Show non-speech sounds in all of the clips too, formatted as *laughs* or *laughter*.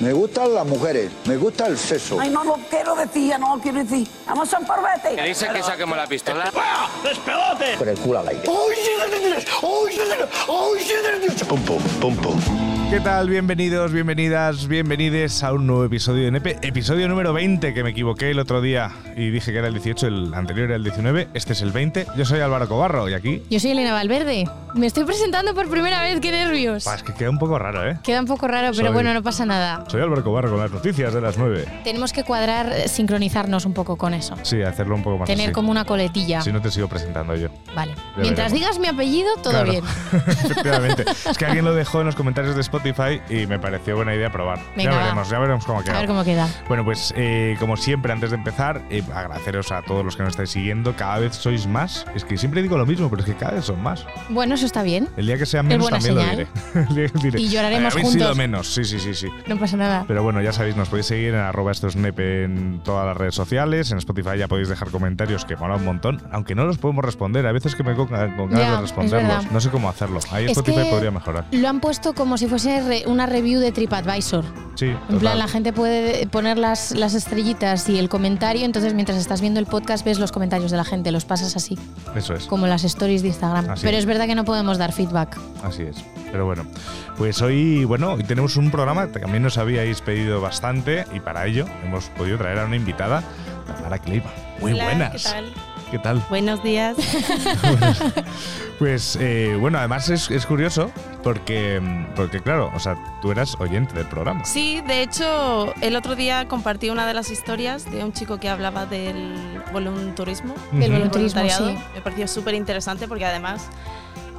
Me gustan las mujeres, me gusta el sexo. Ay, no lo quiero decir, ya no lo quiero decir. Vamos a un Que porvete. dice que saquemos la pistola. Con el culo al aire. Pum, pum, pum, pum. ¿Qué tal? Bienvenidos, bienvenidas, bienvenides a un nuevo episodio de Nepe. Episodio número 20, que me equivoqué el otro día y dije que era el 18, el anterior era el 19, este es el 20. Yo soy Álvaro Cobarro y aquí... Yo soy Elena Valverde. Me estoy presentando por primera vez, qué nervios. Pues que queda un poco raro, ¿eh? Queda un poco raro, pero Soy- bueno, no pasa nada. Soy Álvaro Cobarro con las noticias de las 9. Tenemos que cuadrar, sincronizarnos un poco con eso. Sí, hacerlo un poco más Tener así. como una coletilla. Si no te sigo presentando yo. Vale. Ya Mientras veremos. digas mi apellido, todo Claro. bien. *laughs* Efectivamente. es que alguien lo dejó en los comentarios de Spotify y me pareció buena idea probar. Venga, ya veremos, ya veremos cómo queda. A ver cómo queda. Bueno, pues eh, como siempre, antes de empezar, eh, agradeceros a todos los que nos estáis siguiendo. Cada vez sois más. Es que siempre digo lo mismo, pero es que cada vez son más. Bueno, eso está bien. El día que sean menos también señal. lo *laughs* diré. Y lloraremos "Habéis sido juntos". menos, sí, sí, sí, sí. No pasa nada. Pero bueno, ya sabéis, nos podéis seguir en arroba esto es nepe en todas las redes sociales. En Spotify ya podéis dejar comentarios que mola un montón, aunque no los podemos responder. A veces que me con, con ganas Ya, de es responderlos. No sé cómo hacerlo. Ahí Es Spotify podría mejorar. Lo han puesto como si fuese re- una review de TripAdvisor. Sí, En total. plan, la gente puede poner las, las estrellitas y el comentario, entonces mientras estás viendo el podcast ves los comentarios de la gente, los pasas así, Eso es. como las stories de Instagram. Así Pero es. es verdad que no podemos dar feedback. Así es. Pero bueno, pues hoy, bueno, hoy tenemos un programa que también nos habíais pedido bastante y para ello hemos podido traer a una invitada, Tamara Kleiva. Muy Hola, buenas. ¿Qué tal? ¿Qué tal? Buenos días. *laughs* Pues eh, bueno, además es, es curioso porque, porque, claro, o sea, tú eras oyente del programa. Sí, de hecho, el otro día compartí una de las historias de un chico que hablaba del volunturismo. Del voluntariado. sí. Me pareció súper interesante porque además,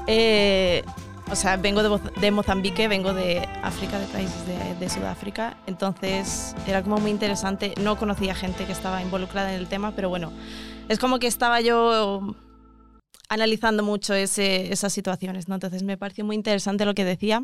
eh, o sea, vengo de, de Mozambique, vengo de África, de países de, de Sudáfrica, entonces era como muy interesante. No conocía gente que estaba involucrada en el tema, pero bueno, es como que estaba yo analizando mucho ese- esas situaciones, ¿no? Entonces me pareció muy interesante lo que decía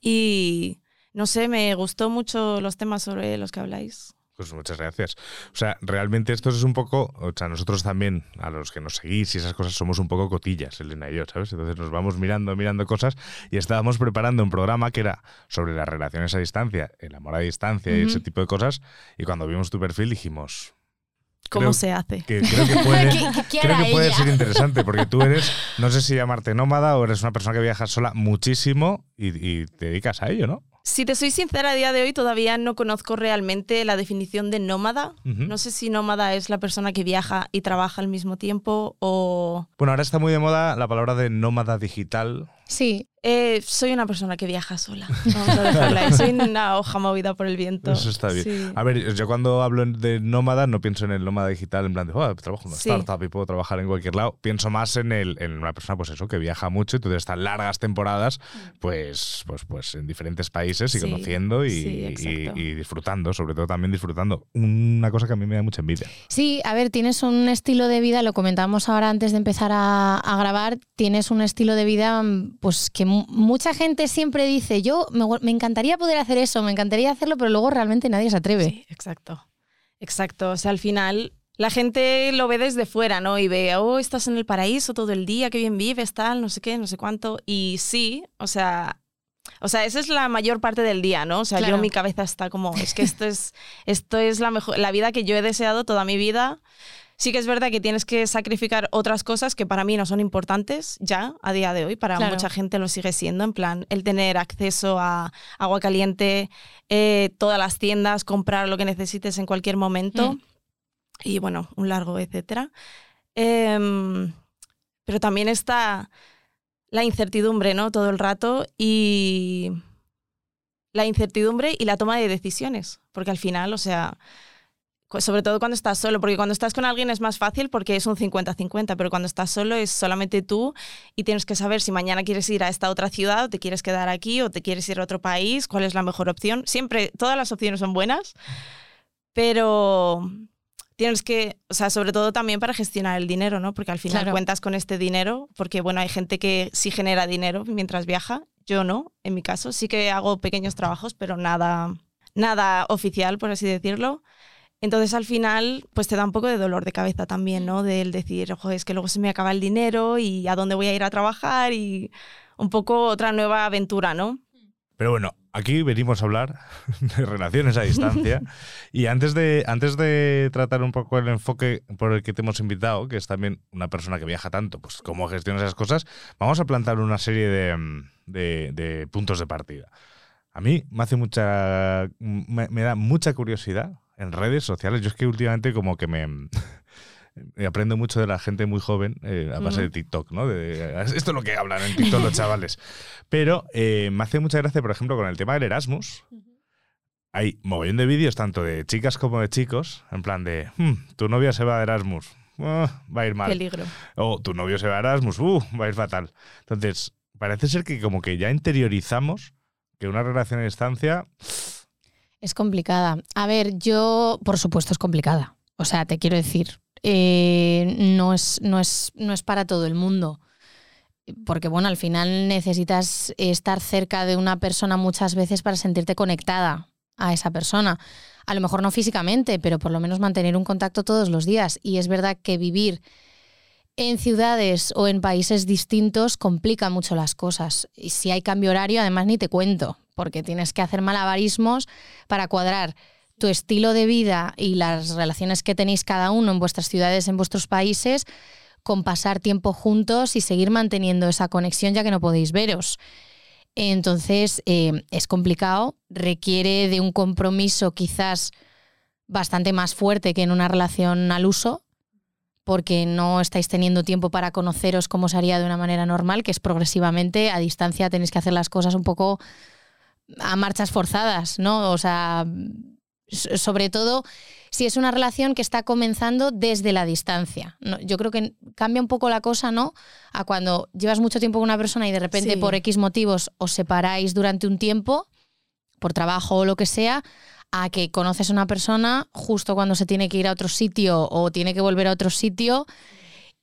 y no sé, me gustó mucho los temas sobre los que habláis. Pues muchas gracias. O sea, realmente esto es un poco, o sea, nosotros también, a los que nos seguís y esas cosas, somos un poco cotillas, Elena y yo, ¿sabes? Entonces nos vamos mirando, mirando cosas y estábamos preparando un programa que era sobre las relaciones a distancia, el amor a distancia y ese tipo de cosas. Y cuando vimos tu perfil dijimos, ¿Cómo Creo- se hace? que creo que *laughs* puede, ser interesante porque tú eres, *laughs* no sé si llamarte nómada o eres una persona que viaja sola muchísimo y, y te dedicas a ello, ¿no? Si te soy sincera, a día de hoy todavía no conozco realmente la definición de nómada. No sé si nómada es la persona que viaja y trabaja al mismo tiempo o... Bueno, ahora está muy de moda la palabra de nómada digital. Sí, Eh, soy una persona que viaja sola. *laughs* Vamos a dejarla ahí. Soy una hoja movida por el viento. Eso está bien. Sí. A ver, yo cuando hablo de nómada no pienso en el nómada digital en plan de, "Oh, trabajo en una Sí. startup y puedo trabajar en cualquier lado. Pienso más en, el, en una persona, pues eso, que viaja mucho y tú estas largas temporadas, pues, pues, pues en diferentes países y Sí, conociendo y, sí, y- exacto. y disfrutando, sobre todo también disfrutando. Una cosa que a mí me da mucha envidia. Sí, a ver, tienes un estilo de vida, lo comentamos ahora antes de empezar a, a grabar, tienes un estilo de vida mm, pues que mu- mucha gente siempre dice, yo me encantaría poder hacer eso, me encantaría hacerlo, pero luego realmente nadie se atreve. Sí, exacto. Exacto. O sea, al final la gente lo ve desde fuera, ¿no? Y ve, oh, estás en el paraíso todo el día, qué bien vives, tal, no sé qué, no sé cuánto. Y sí, o sea, o sea, esa es la mayor parte del día, ¿no? O sea, Claro. yo mi cabeza está como, es que esto es, esto es la mejor, la vida que yo he deseado toda mi vida. Sí que es verdad que tienes que sacrificar otras cosas que para mí no son importantes ya a día de hoy, para Claro. mucha gente lo sigue siendo, en plan el tener acceso a agua caliente, eh, todas las tiendas, comprar lo que necesites en cualquier momento Mm. y bueno, un largo etcétera. Em, pero también está la incertidumbre, ¿no? Todo el rato y la incertidumbre y la toma de decisiones, porque al final, o sea, sobre todo cuando estás solo, porque cuando estás con alguien es más fácil porque es un 50-50, pero cuando estás solo es solamente tú y tienes que saber si mañana quieres ir a esta otra ciudad o te quieres quedar aquí o te quieres ir a otro país, cuál es la mejor opción. Siempre, todas las opciones son buenas, pero tienes que, o sea, sobre todo también para gestionar el dinero, ¿no? Porque al final Claro. cuentas con este dinero, porque bueno, hay gente que sí genera dinero mientras viaja, yo no, en mi caso, sí que hago pequeños trabajos, pero nada, nada oficial, por así decirlo. Entonces al final, pues te da un poco de dolor de cabeza también, ¿no? Del decir, ojo, es que luego se me acaba el dinero y a dónde voy a ir a trabajar y un poco otra nueva aventura, ¿no? Pero bueno, aquí venimos a hablar *laughs* de relaciones a distancia. *laughs* y antes de, antes de tratar un poco el enfoque por el que te hemos invitado, que es también una persona que viaja tanto, pues cómo gestionas esas cosas, vamos a plantar una serie de, mm, de- de puntos de partida. A mí me hace mucha. Me, me da mucha curiosidad en redes sociales. Yo es que últimamente como que *laughs* me. aprendo mucho de la gente muy joven eh, a base de. TikTok, ¿no? De- esto es lo que hablan en TikTok los chavales. Pero eh, me hace mucha gracia, por ejemplo, con el tema del Erasmus. Hay mogollón de vídeos, tanto de chicas como de chicos, en plan de, "Hmm, tu novia se va de Erasmus, Ah, va a ir mal. Peligro. O tu novio se va a Erasmus, uh, va a ir fatal. Entonces, parece ser que como que ya interiorizamos que una relación a distancia... Es complicada. A ver, yo, por supuesto, es complicada. O sea, te quiero decir, eh, no, es, no, es, no es para todo el mundo. Porque, bueno, al final necesitas estar cerca de una persona muchas veces para sentirte conectada a esa persona. A lo mejor no físicamente, pero por lo menos mantener un contacto todos los días. Y es verdad que vivir en ciudades o en países distintos complica mucho las cosas. Y si hay cambio horario, además ni te cuento, porque tienes que hacer malabarismos para cuadrar tu estilo de vida y las relaciones que tenéis cada uno en vuestras ciudades, en vuestros países, con pasar tiempo juntos y seguir manteniendo esa conexión ya que no podéis veros. Entonces, eh, es complicado, requiere de un compromiso quizás bastante más fuerte que en una relación al uso, porque no estáis teniendo tiempo para conoceros como se haría de una manera normal, que es progresivamente a distancia tenéis que hacer las cosas un poco a marchas forzadas, ¿no? O sea, sobre todo si es una relación que está comenzando desde la distancia. No, yo creo que cambia un poco la cosa, ¿no? A cuando llevas mucho tiempo con una persona y de repente Sí. por X motivos os separáis durante un tiempo, por trabajo o lo que sea, a que conoces a una persona justo cuando se tiene que ir a otro sitio o tiene que volver a otro sitio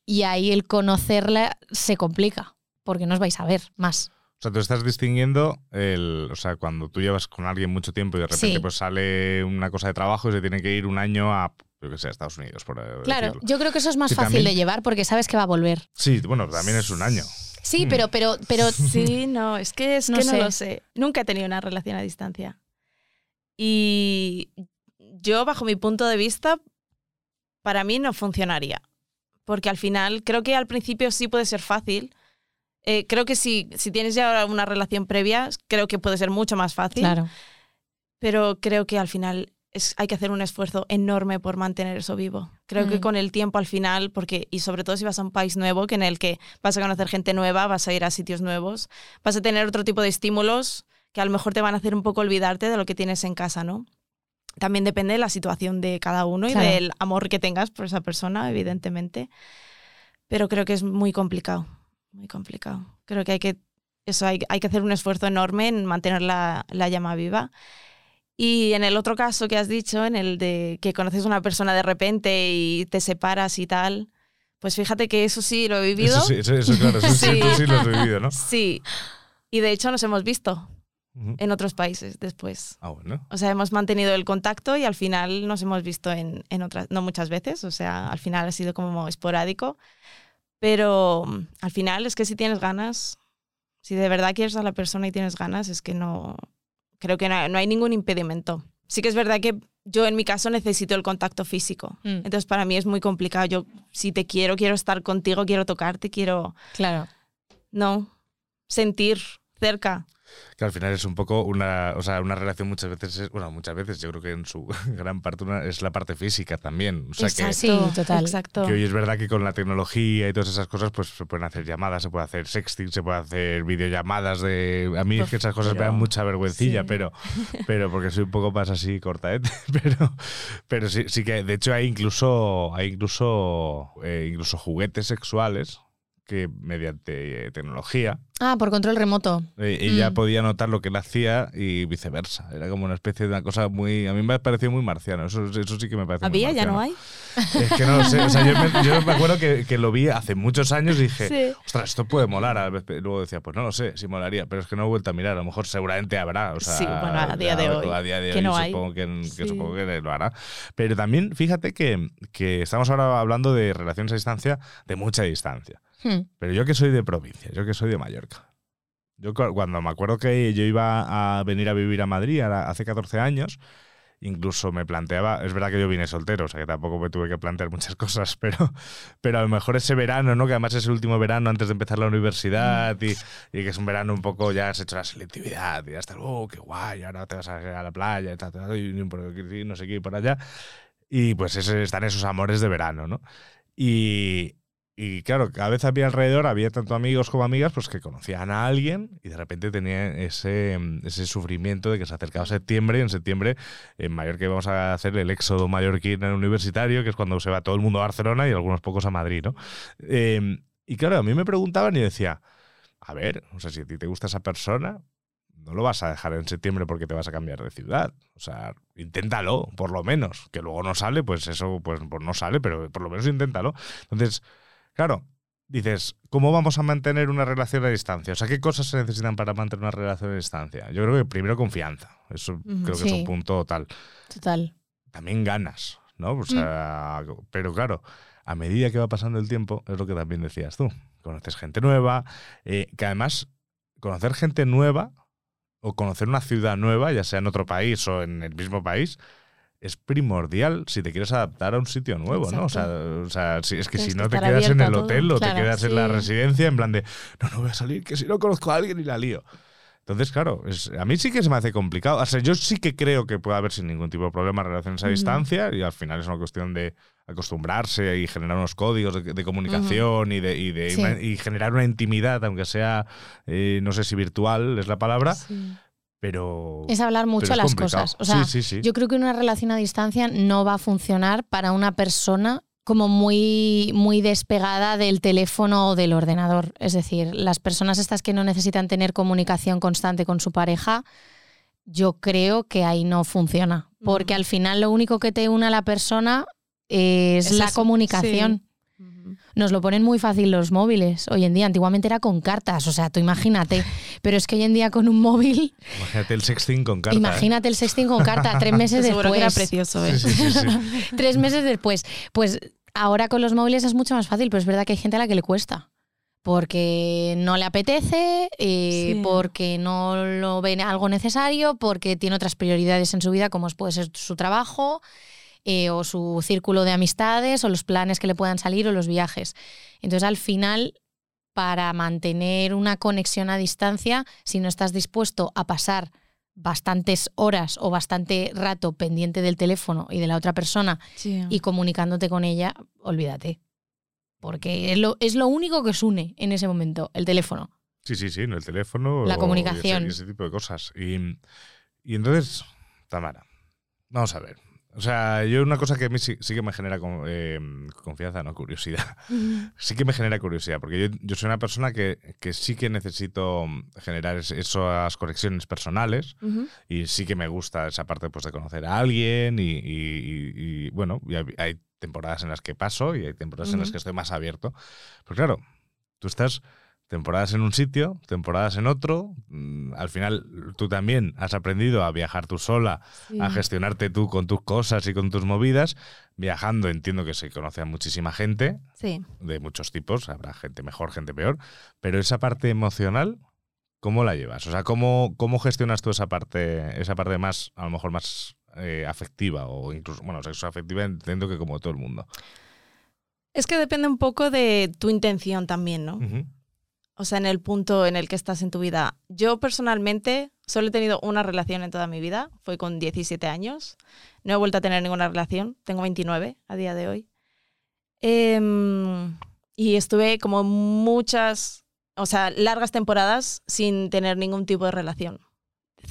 y ahí el conocerla se complica porque no os vais a ver más. O sea, tú estás distinguiendo el, o sea, cuando tú llevas con alguien mucho tiempo y de repente Sí. pues sale una cosa de trabajo y se tiene que ir un año a, yo que sé, Estados Unidos, por Claro, decirlo. yo creo que eso es más Sí, fácil también- de llevar porque sabes que va a volver. Sí, bueno, también es un año. Sí, Hmm. pero, pero, pero *laughs* Sí, no, es que es No que no lo sé. Nunca he tenido una relación a distancia. Y yo, bajo mi punto de vista, para mí no funcionaría. Porque al final, creo que al principio sí puede ser fácil. Eh, creo que si, si tienes ya una relación previa, creo que puede ser mucho más fácil. claro. Pero creo que al final es, hay que hacer un esfuerzo enorme por mantener eso vivo. Creo que Mm. con el tiempo al final, porque, y sobre todo si vas a un país nuevo, que en el que vas a conocer gente nueva, vas a ir a sitios nuevos, vas a tener otro tipo de estímulos que a lo mejor te van a hacer un poco olvidarte de lo que tienes en casa, ¿no? También depende de la situación de cada uno Claro. y del amor que tengas por esa persona, evidentemente. Pero creo que es muy complicado, muy complicado. Creo que hay que, eso, hay, hay que hacer un esfuerzo enorme en mantener la, la llama viva. Y en el otro caso que has dicho, en el de que conoces a una persona de repente y te separas y tal, pues fíjate que eso sí lo he vivido. Eso, sí, eso, eso, claro, eso sí, *laughs* Sí. tú sí lo has vivido, ¿no? Sí. Y de hecho nos hemos visto en otros países después. Ah, bueno. O sea, hemos mantenido el contacto y al final nos hemos visto en, en otras, no muchas veces, o sea, al final ha sido como esporádico. Pero mm, al final es que si tienes ganas, si de verdad quieres a la persona y tienes ganas, es que no, creo que no, no hay ningún impedimento. Sí que es verdad que yo en mi caso necesito el contacto físico. Mm, Entonces para mí es muy complicado. Yo si te quiero, quiero estar contigo, quiero tocarte, quiero, claro. no, sentir cerca. Que al final es un poco una, o sea, una relación muchas veces, es- bueno, muchas veces, yo creo que en su *laughs* gran parte una- es la parte física también. O sea, que, Sí, total. Exacto. que hoy es verdad que con la tecnología y todas esas cosas, pues se pueden hacer llamadas, se puede hacer sexting, se puede hacer videollamadas de... A mí es que esas cosas me dan Pero- mucha vergüencilla, sí. pero, *laughs* pero porque soy un poco más así cortaete, *laughs* pero, pero sí, sí que de hecho hay incluso, hay incluso, eh, incluso juguetes sexuales que mediante eh, tecnología Ah, por control remoto. eh, ella Mm. podía notar lo que él hacía y viceversa. Era como una especie de una cosa muy... A mí me ha parecido muy marciano. Eso, eso sí que me parece muy ¿Había? ¿Ya no hay? Es que no lo sé. O sea, yo me, *laughs* yo me acuerdo que, que lo vi hace muchos años y dije, Sí. ostras, esto puede molar. Luego decía, pues no lo sé, si molaría, pero es que no he vuelto a mirar. A lo mejor seguramente habrá. O sea, Sí, bueno, a día de hoy, A día de que hoy no hay. supongo, que, que Sí. supongo que lo hará. Pero también, fíjate que, que estamos ahora hablando de relaciones a distancia de mucha distancia. Hmm. Pero yo que soy de provincia, yo que soy de Mallorca. Yo cu- cuando me acuerdo que yo iba a venir a vivir a Madrid hace 14 años, incluso me planteaba, es verdad que yo vine soltero, o sea que tampoco me tuve que plantear muchas *laughs* cosas, pero, pero a lo mejor ese verano, ¿no? Que además es el último verano antes de empezar la universidad y, y que es un verano un poco, ya has hecho la selectividad y ya está, oh, qué guay, ahora te vas a, a la playa y, tal, tal, y no sé qué y por allá. Y pues ese- están esos amores de verano, ¿no? Y, y claro, cada vez había alrededor, había tanto amigos como amigas, pues que conocían a alguien y de repente tenían ese, ese sufrimiento de que se acercaba septiembre y en septiembre en Mallorca íbamos a hacer el éxodo mallorquín en el universitario, que es cuando se va todo el mundo a Barcelona y algunos pocos a Madrid, ¿no? Eh, y claro, a mí me preguntaban y decía, a ver, o sea, si a ti te gusta esa persona, no lo vas a dejar en septiembre porque te vas a cambiar de ciudad. O sea, inténtalo, por lo menos. Que luego no sale, pues eso pues, pues no sale, pero por lo menos inténtalo. Entonces, claro, dices, ¿cómo vamos a mantener una relación a distancia? O sea, ¿qué cosas se necesitan para mantener una relación a distancia? Yo creo que primero confianza. Eso creo que es un punto tal. Total. También ganas, ¿no? O sea, pero claro, a medida que va pasando el tiempo, es lo que también decías tú. Conoces gente nueva, eh, que además conocer gente nueva o conocer una ciudad nueva, ya sea en otro país o en el mismo país, es primordial si te quieres adaptar a un sitio nuevo, ¿no? O sea, o sea, si, es que Tienes si que no te estar quedas en el hotel o Claro, te quedas en la sí. residencia en plan de, no, no voy a salir, que si no conozco a alguien y la lío. Entonces, claro, es- a mí sí que se me hace complicado. O sea, yo sí que creo que puede haber sin ningún tipo de problema relaciones a Ujú. distancia y al final es una cuestión de acostumbrarse y generar unos códigos de, de comunicación y, de, y, de Sí. y generar una intimidad, aunque sea, eh, no sé si virtual es la palabra, Sí. Pero... Es hablar mucho es las complicado. cosas. O sea, sí, sí, sí. Yo creo que una relación a distancia no va a funcionar para una persona como muy, muy despegada del teléfono o del ordenador. Es decir, las personas estas que no necesitan tener comunicación constante con su pareja, yo creo que ahí no funciona. Porque al final lo único que te une a la persona es, Es la eso, comunicación. Nos lo ponen muy fácil los móviles. Hoy en día, antiguamente era con cartas, o sea, tú imagínate. Pero es que hoy en día con un móvil, Imagínate el sexting con carta. ¿eh? imagínate el sexting con carta, tres *laughs* meses Seguro que era después. precioso, ¿eh? Sí, sí, sí, sí. *laughs* Tres meses después. Pues ahora con los móviles es mucho más fácil, pero es verdad que hay gente a la que le cuesta. Porque no le apetece, eh, Sí. porque no lo ve algo necesario, porque tiene otras prioridades en su vida, como puede ser su trabajo, eh, o su círculo de amistades, o los planes que le puedan salir, o los viajes. Entonces, al final, para mantener una conexión a distancia, si no estás dispuesto a pasar bastantes horas o bastante rato pendiente del teléfono y de la otra persona Sí. y comunicándote con ella, olvídate. Porque es lo, es lo único que os une en ese momento, el teléfono. Sí, sí, sí, en el teléfono. La o- comunicación. Y ese, y ese tipo de cosas. Y, y entonces, Tamara, vamos a ver. O sea, yo una cosa que a mí sí, sí que me genera con- eh, confianza, no curiosidad. Sí que me genera curiosidad, porque yo, yo soy una persona que, que sí que necesito generar es- esas conexiones personales y sí que me gusta esa parte pues, de conocer a alguien y, y- y- y, bueno, hay, temporadas en las que paso y hay temporadas en las que estoy más abierto. Pero claro, tú estás temporadas en un sitio, temporadas en otro. mm, Al final tú también has aprendido a viajar tú sola, Sí. a gestionarte tú con tus cosas y con tus movidas. Viajando entiendo que se conoce a muchísima gente Sí. de muchos tipos, habrá gente mejor, gente peor, pero esa parte emocional, ¿cómo la llevas? O sea, ¿cómo, cómo gestionas tú esa parte, esa parte más, a lo mejor más eh, afectiva o incluso, bueno, sexo afectiva entiendo que como todo el mundo. Es que depende un poco de tu intención también, ¿no? O sea, en el punto en el que estás en tu vida. Yo personalmente solo he tenido una relación en toda mi vida, fue con 17 años. No he vuelto a tener ninguna relación, tengo 29 a día de hoy. Em, y estuve como muchas, o sea, largas temporadas sin tener ningún tipo de relación.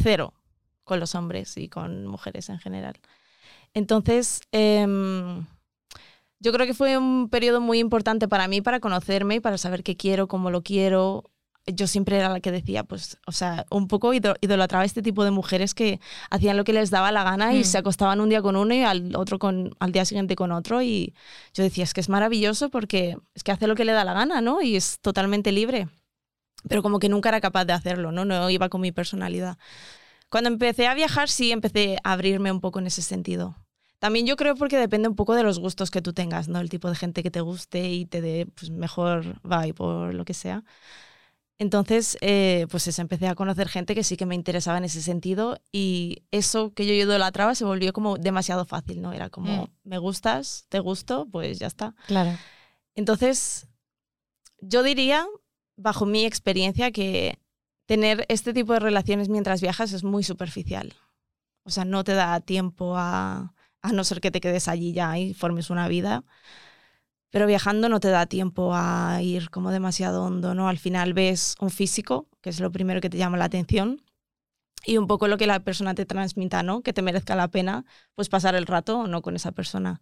Cero con los hombres y con mujeres en general. Entonces, em, yo creo que fue un periodo muy importante para mí, para conocerme y para saber qué quiero, cómo lo quiero. Yo siempre era la que decía, pues, o sea, un poco idolatraba este tipo de mujeres que hacían lo que les daba la gana y Mm. se acostaban un día con uno y al otro con, al día siguiente con otro. Y yo decía, es que es maravilloso porque es que hace lo que le da la gana, ¿no? Y es totalmente libre. Pero como que nunca era capaz de hacerlo, ¿no? No iba con mi personalidad. Cuando empecé a viajar, sí empecé a abrirme un poco en ese sentido. También yo creo porque depende un poco de los gustos que tú tengas, ¿no? El tipo de gente que te guste y te dé pues, mejor vibe o lo que sea. Entonces, eh, pues eso, empecé a conocer gente que sí que me interesaba en ese sentido y eso que yo idolatraba se volvió como demasiado fácil, ¿no? Era como, Mm. me gustas, te gusto, pues ya está. Claro. Entonces, yo diría, bajo mi experiencia, que tener este tipo de relaciones mientras viajas es muy superficial. O sea, no te da tiempo a, a no ser que te quedes allí ya y formes una vida. Pero viajando no te da tiempo a ir como demasiado hondo, ¿no? Al final ves un físico, que es lo primero que te llama la atención, y un poco lo que la persona te transmita, ¿no? Que te merezca la pena, pues pasar el rato o no con esa persona.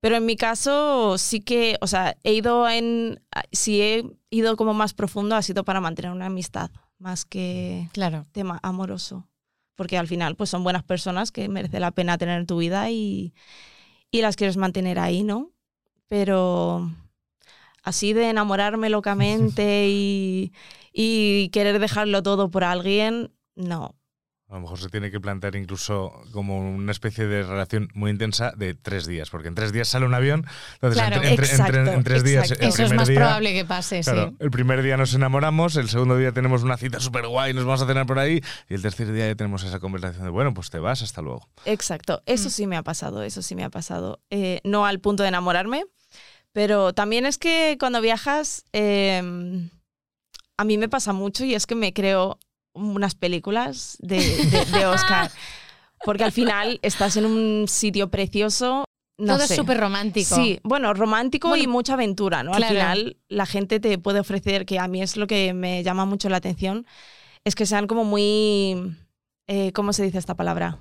Pero en mi caso sí que, o sea, he ido en, si he ido como más profundo ha sido para mantener una amistad, más que Claro. tema amoroso. Porque al final pues son buenas personas que merece la pena tener en tu vida y, y las quieres mantener ahí, ¿no? Pero así de enamorarme locamente *laughs* y, y querer dejarlo todo por alguien, no. A lo mejor se tiene que plantear incluso como una especie de relación muy intensa de tres días, porque en tres días sale un avión, entonces Claro, en, en tres días... el Eso es primer más día- probable que pase, Claro, sí. el primer día nos enamoramos, el segundo día tenemos una cita súper guay, nos vamos a cenar por ahí, y el tercer día ya tenemos esa conversación de, bueno, pues te vas, hasta luego. Exacto, eso Mm. sí me ha pasado, eso sí me ha pasado. Eh, no al punto de enamorarme, pero también es que cuando viajas, eh, a mí me pasa mucho y es que me creo unas películas de, de- de *laughs* Oscar, porque al final estás en un sitio precioso. No Todo sé. es súper romántico. Sí, bueno, romántico y mucha aventura, ¿no? claro. Al final la gente te puede ofrecer, que a mí es lo que me llama mucho la atención, es que sean como muy, eh, ¿cómo se dice esta palabra?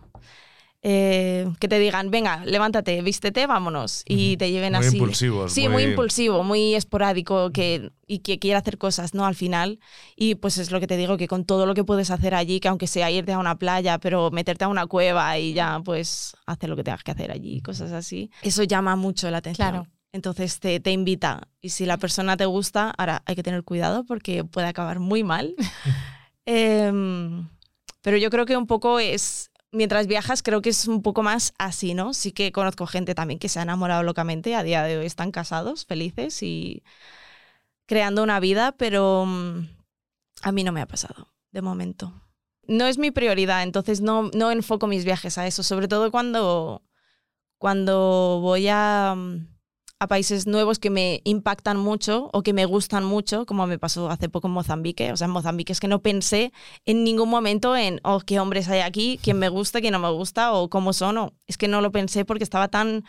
Eh, que te digan, venga, levántate, vístete, vámonos, y te lleven Muy así. impulsivos, Sí, muy... muy- impulsivo, muy esporádico que, y que quiere hacer cosas, ¿no? Al final. Y pues es lo que te digo, que con todo lo que puedes hacer allí, que aunque sea irte a una playa, pero meterte a una cueva y ya, pues hacer lo que tengas que hacer allí, cosas así, eso llama mucho la atención. Claro. Entonces te, te invita. Y si la persona te gusta, ahora hay que tener cuidado porque puede acabar muy mal. *laughs* Em, pero yo creo que un poco es, mientras viajas, creo que es un poco más así, ¿no? Sí que conozco gente también que se ha enamorado locamente, a día de hoy están casados, felices y creando una vida, pero mm, a mí no me ha pasado, de momento. No es mi prioridad, entonces no, no enfoco mis viajes a eso, sobre todo cuando, cuando voy a, mm, a países nuevos que me impactan mucho o que me gustan mucho, como me pasó hace poco en Mozambique. O sea, en Mozambique es que no pensé en ningún momento en, oh, qué hombres hay aquí, quién me gusta, quién no me gusta o cómo son. o- es que no lo pensé porque estaba tan...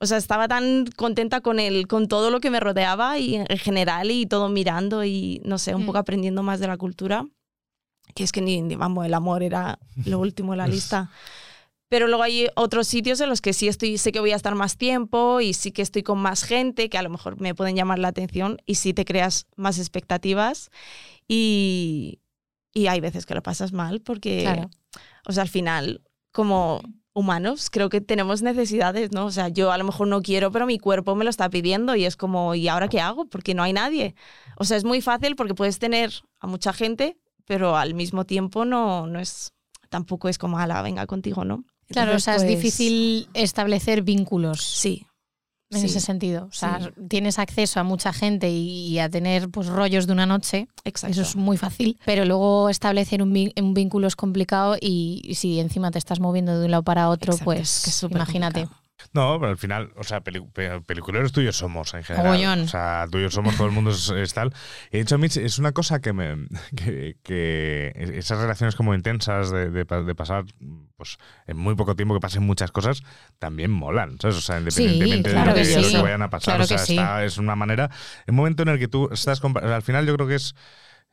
O sea, estaba tan contenta con el, con todo lo que me rodeaba y en general y todo mirando y no sé, un Mm. poco aprendiendo más de la cultura. Que es que ni, ni- vamos, el amor era lo último en la lista. Pero luego hay otros sitios en los que sí estoy, sé que voy a estar más tiempo y sí que estoy con más gente que a lo mejor me pueden llamar la atención y sí te creas más expectativas y, y hay veces que lo pasas mal porque, Claro. o sea, al final, como humanos, creo que tenemos necesidades, ¿no? O sea, yo a lo mejor no quiero, pero mi cuerpo me lo está pidiendo y es como, ¿y ahora qué hago? Porque no hay nadie. O sea, es muy fácil porque puedes tener a mucha gente, pero al mismo tiempo no, no es, tampoco es como, ala, venga contigo, ¿no? Claro, o sea, es pues, difícil establecer vínculos Sí. en sí, ese sentido. O sea, sí. tienes acceso a mucha gente y, y a tener pues rollos de una noche. Exacto. Eso es muy fácil. Pero luego establecer un, vínculo es complicado y, y si encima te estás moviendo de un lado para otro, Exacto, pues es que imagínate. complicado. No, pero al final, o sea, peli- pe- peliculeros tuyos somos en general. O sea, tuyos somos, todo el mundo es, es tal. Y de hecho, a mí es una cosa que me. que, que esas relaciones como intensas de, de pa- de pasar, pues, en muy poco tiempo que pasen muchas cosas, también molan, ¿sabes? O sea, independientemente claro de lo que que, lo sí. que vayan a pasar. Claro o sea, sí. está- es una manera. Un momento en el que tú estás. o sea, al final, yo creo que es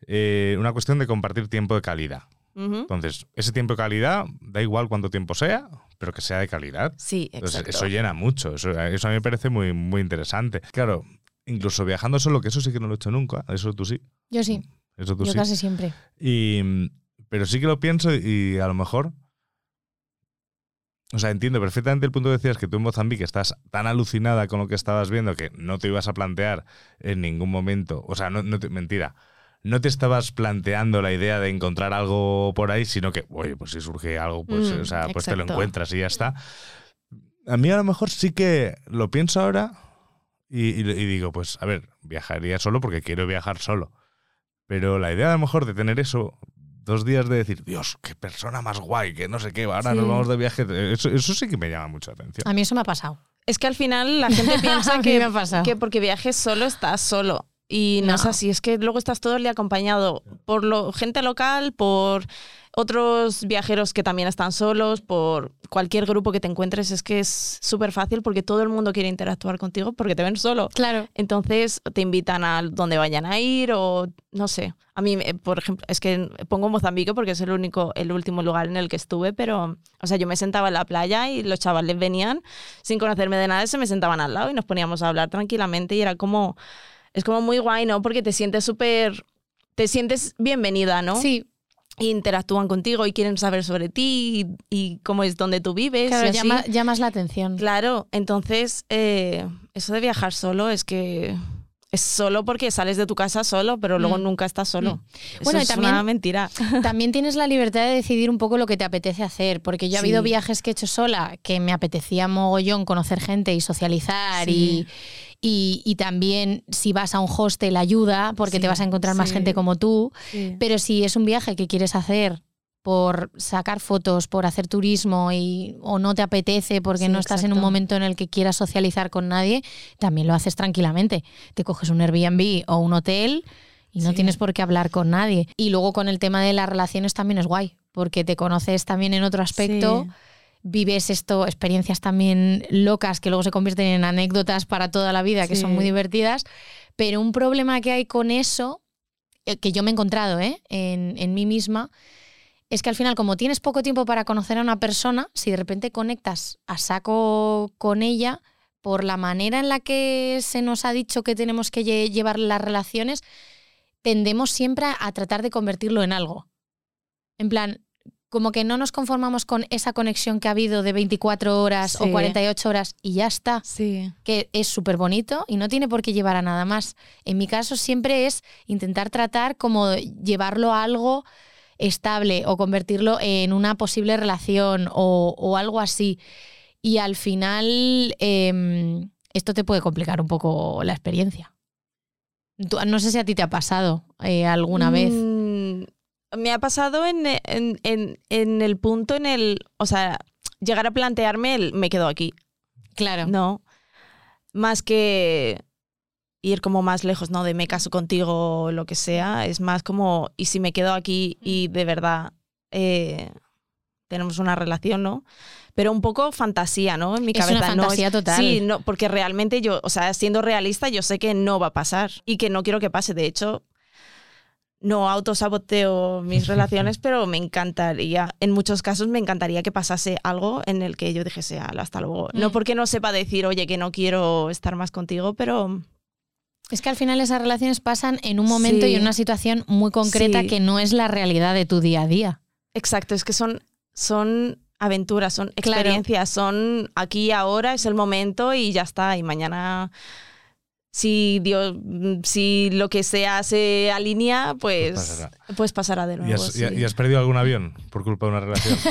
eh, una cuestión de compartir tiempo de calidad. Entonces, ese tiempo de calidad, da igual cuánto tiempo sea, pero que sea de calidad. Sí, Entonces, exacto. eso llena mucho. Eso, eso a mí me parece muy, muy interesante. Claro, incluso viajando solo, que eso sí que no lo he hecho nunca. Eso tú sí. Yo sí, Eso tú yo sí. casi siempre. Y, pero sí que lo pienso y a lo mejor. O sea, entiendo perfectamente el punto que decías que tú en Mozambique estás tan alucinada con lo que estabas viendo que no te ibas a plantear en ningún momento. O sea, no, no te- mentira. No te estabas planteando la idea de encontrar algo por ahí, sino que, oye, pues si surge algo, pues, Mm, o sea, pues te lo encuentras y ya está. A mí a lo mejor sí que lo pienso ahora y, y- y digo, pues, a ver, viajaría solo porque quiero viajar solo. Pero la idea a lo mejor de tener eso, dos días de decir, Dios, qué persona más guay, que no sé qué, ahora Sí. nos vamos de viaje, eso, eso sí que me llama mucho la atención. A mí eso me ha pasado. Es que al final la gente *laughs* piensa que, que porque viajes solo estás solo. Y no, No. es así, es que luego estás todo el día acompañado por lo, gente local, por otros viajeros que también están solos, por cualquier grupo que te encuentres. Es que es súper fácil porque todo el mundo quiere interactuar contigo porque te ven solo. Claro. Entonces te invitan a donde vayan a ir o no sé. A mí, eh, por ejemplo, es que pongo Mozambique porque es el único, el último lugar en el que estuve, pero, o sea, yo me sentaba en la playa y los chavales venían sin conocerme de nada, se me sentaban al lado y nos poníamos a hablar tranquilamente y era como, es como muy guay, ¿no? Porque te sientes súper, te sientes bienvenida, ¿no? Sí, Y interactúan contigo y quieren saber sobre ti y, y cómo es donde tú vives. y claro, así. llama- llamas la atención. Claro, entonces eh, eso de viajar solo es que es solo porque sales de tu casa solo, pero luego Mm. nunca estás solo. Eso Bueno, y es también- una mentira. *laughs* También tienes la libertad de decidir un poco lo que te apetece hacer, porque yo he Sí. habido viajes que he hecho sola que me apetecía mogollón conocer gente y socializar Sí. y, y, y también si vas a un hostel ayuda porque Sí, te vas a encontrar más gente como tú, pero si es un viaje que quieres hacer por sacar fotos, por hacer turismo y, o no te apetece porque no estás en un momento en el que quieras socializar con nadie, también lo haces tranquilamente. Te coges un Airbnb o un hotel y no tienes por qué hablar con nadie. Y luego con el tema de las relaciones también es guay, porque te conoces también en otro aspecto. Vives esto, experiencias también locas que luego se convierten en anécdotas para toda la vida, que son muy divertidas. Pero un problema que hay con eso, eh, que yo me he encontrado ¿eh? en, en mí misma, es que al final, como tienes poco tiempo para conocer a una persona, si de repente conectas a saco con ella, por la manera en la que se nos ha dicho que tenemos que lle- llevar las relaciones, tendemos siempre a tratar de convertirlo en algo. En plan, como que no nos conformamos con esa conexión que ha habido de 24 horas o Sí. 48 horas y ya está Sí. que es súper bonito y no tiene por qué llevar a nada más. En mi caso siempre es intentar tratar como llevarlo a algo estable o convertirlo en una posible relación o, o algo así. Y al final em, esto te puede complicar un poco la experiencia. No sé si a ti te ha pasado eh, alguna vez. Mm, me ha pasado en, en- en- en el punto en el, o sea, llegar a plantearme el me quedo aquí. Claro. No. Más que ir como más lejos, ¿no? De me caso contigo o lo que sea. Es más como, y si me quedo aquí y de verdad eh, tenemos una relación, ¿no? Pero un poco fantasía, ¿no? En mi Es cabeza. una no fantasía total. Sí, no, porque realmente yo, o sea, siendo realista, yo sé que no va a pasar y que no quiero que pase. De hecho, no autosaboteo mis relaciones, *laughs* pero me encantaría, en muchos casos me encantaría que pasase algo en el que yo dijese, "Hala, hasta luego. No Mm. porque no sepa decir, oye, que no quiero estar más contigo, pero Es que al final esas relaciones pasan en un momento Sí. y en una situación muy concreta Sí. que no es la realidad de tu día a día. exacto, es que son, son aventuras, son Claro. experiencias, son aquí, ahora, es el momento y ya está. Y mañana, si Dios, si lo que sea se alinea, pues, Pasará. pues pasará de ¿Y nuevo. has, y- sí. y has perdido algún avión por culpa de una relación? *laughs*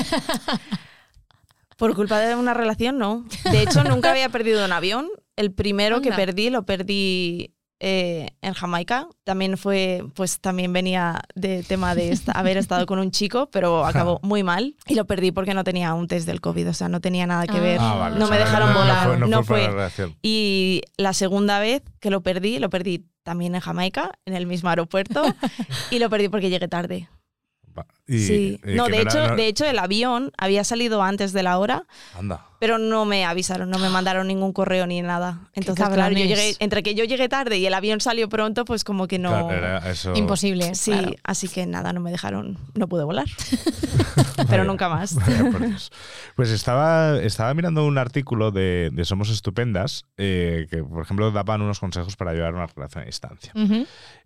Por culpa de una relación, no. De hecho, nunca había perdido un avión. El primero que perdí lo perdí eh, en Jamaica. También fue, pues también venía de tema de esta- haber estado con un chico, pero *laughs* acabó muy mal y lo perdí porque no tenía un test del COVID, o sea, no tenía nada que Ah. ver. Ah, vale, no o me sea, dejaron no- no volar. fue- no no fue la. Y la segunda vez que lo perdí, lo perdí también en Jamaica, en el mismo aeropuerto, *laughs* y lo perdí porque llegué tarde. Y- sí. y No, de era- hecho, no- de hecho, el avión había salido antes de la hora, Anda. Pero no me avisaron, no me mandaron ningún correo ni nada. Entonces, claro, yo llegué, entre que yo llegué tarde y el avión salió pronto, pues como que no. Claro, era eso. Imposible. Sí, claro. así que nada, no me dejaron, no pude volar. *laughs* Vaya, pero nunca más. vaya. Pues estaba, estaba mirando un artículo de, de Somos Estupendas eh, que, por ejemplo, daban unos consejos para llevar una relación a distancia.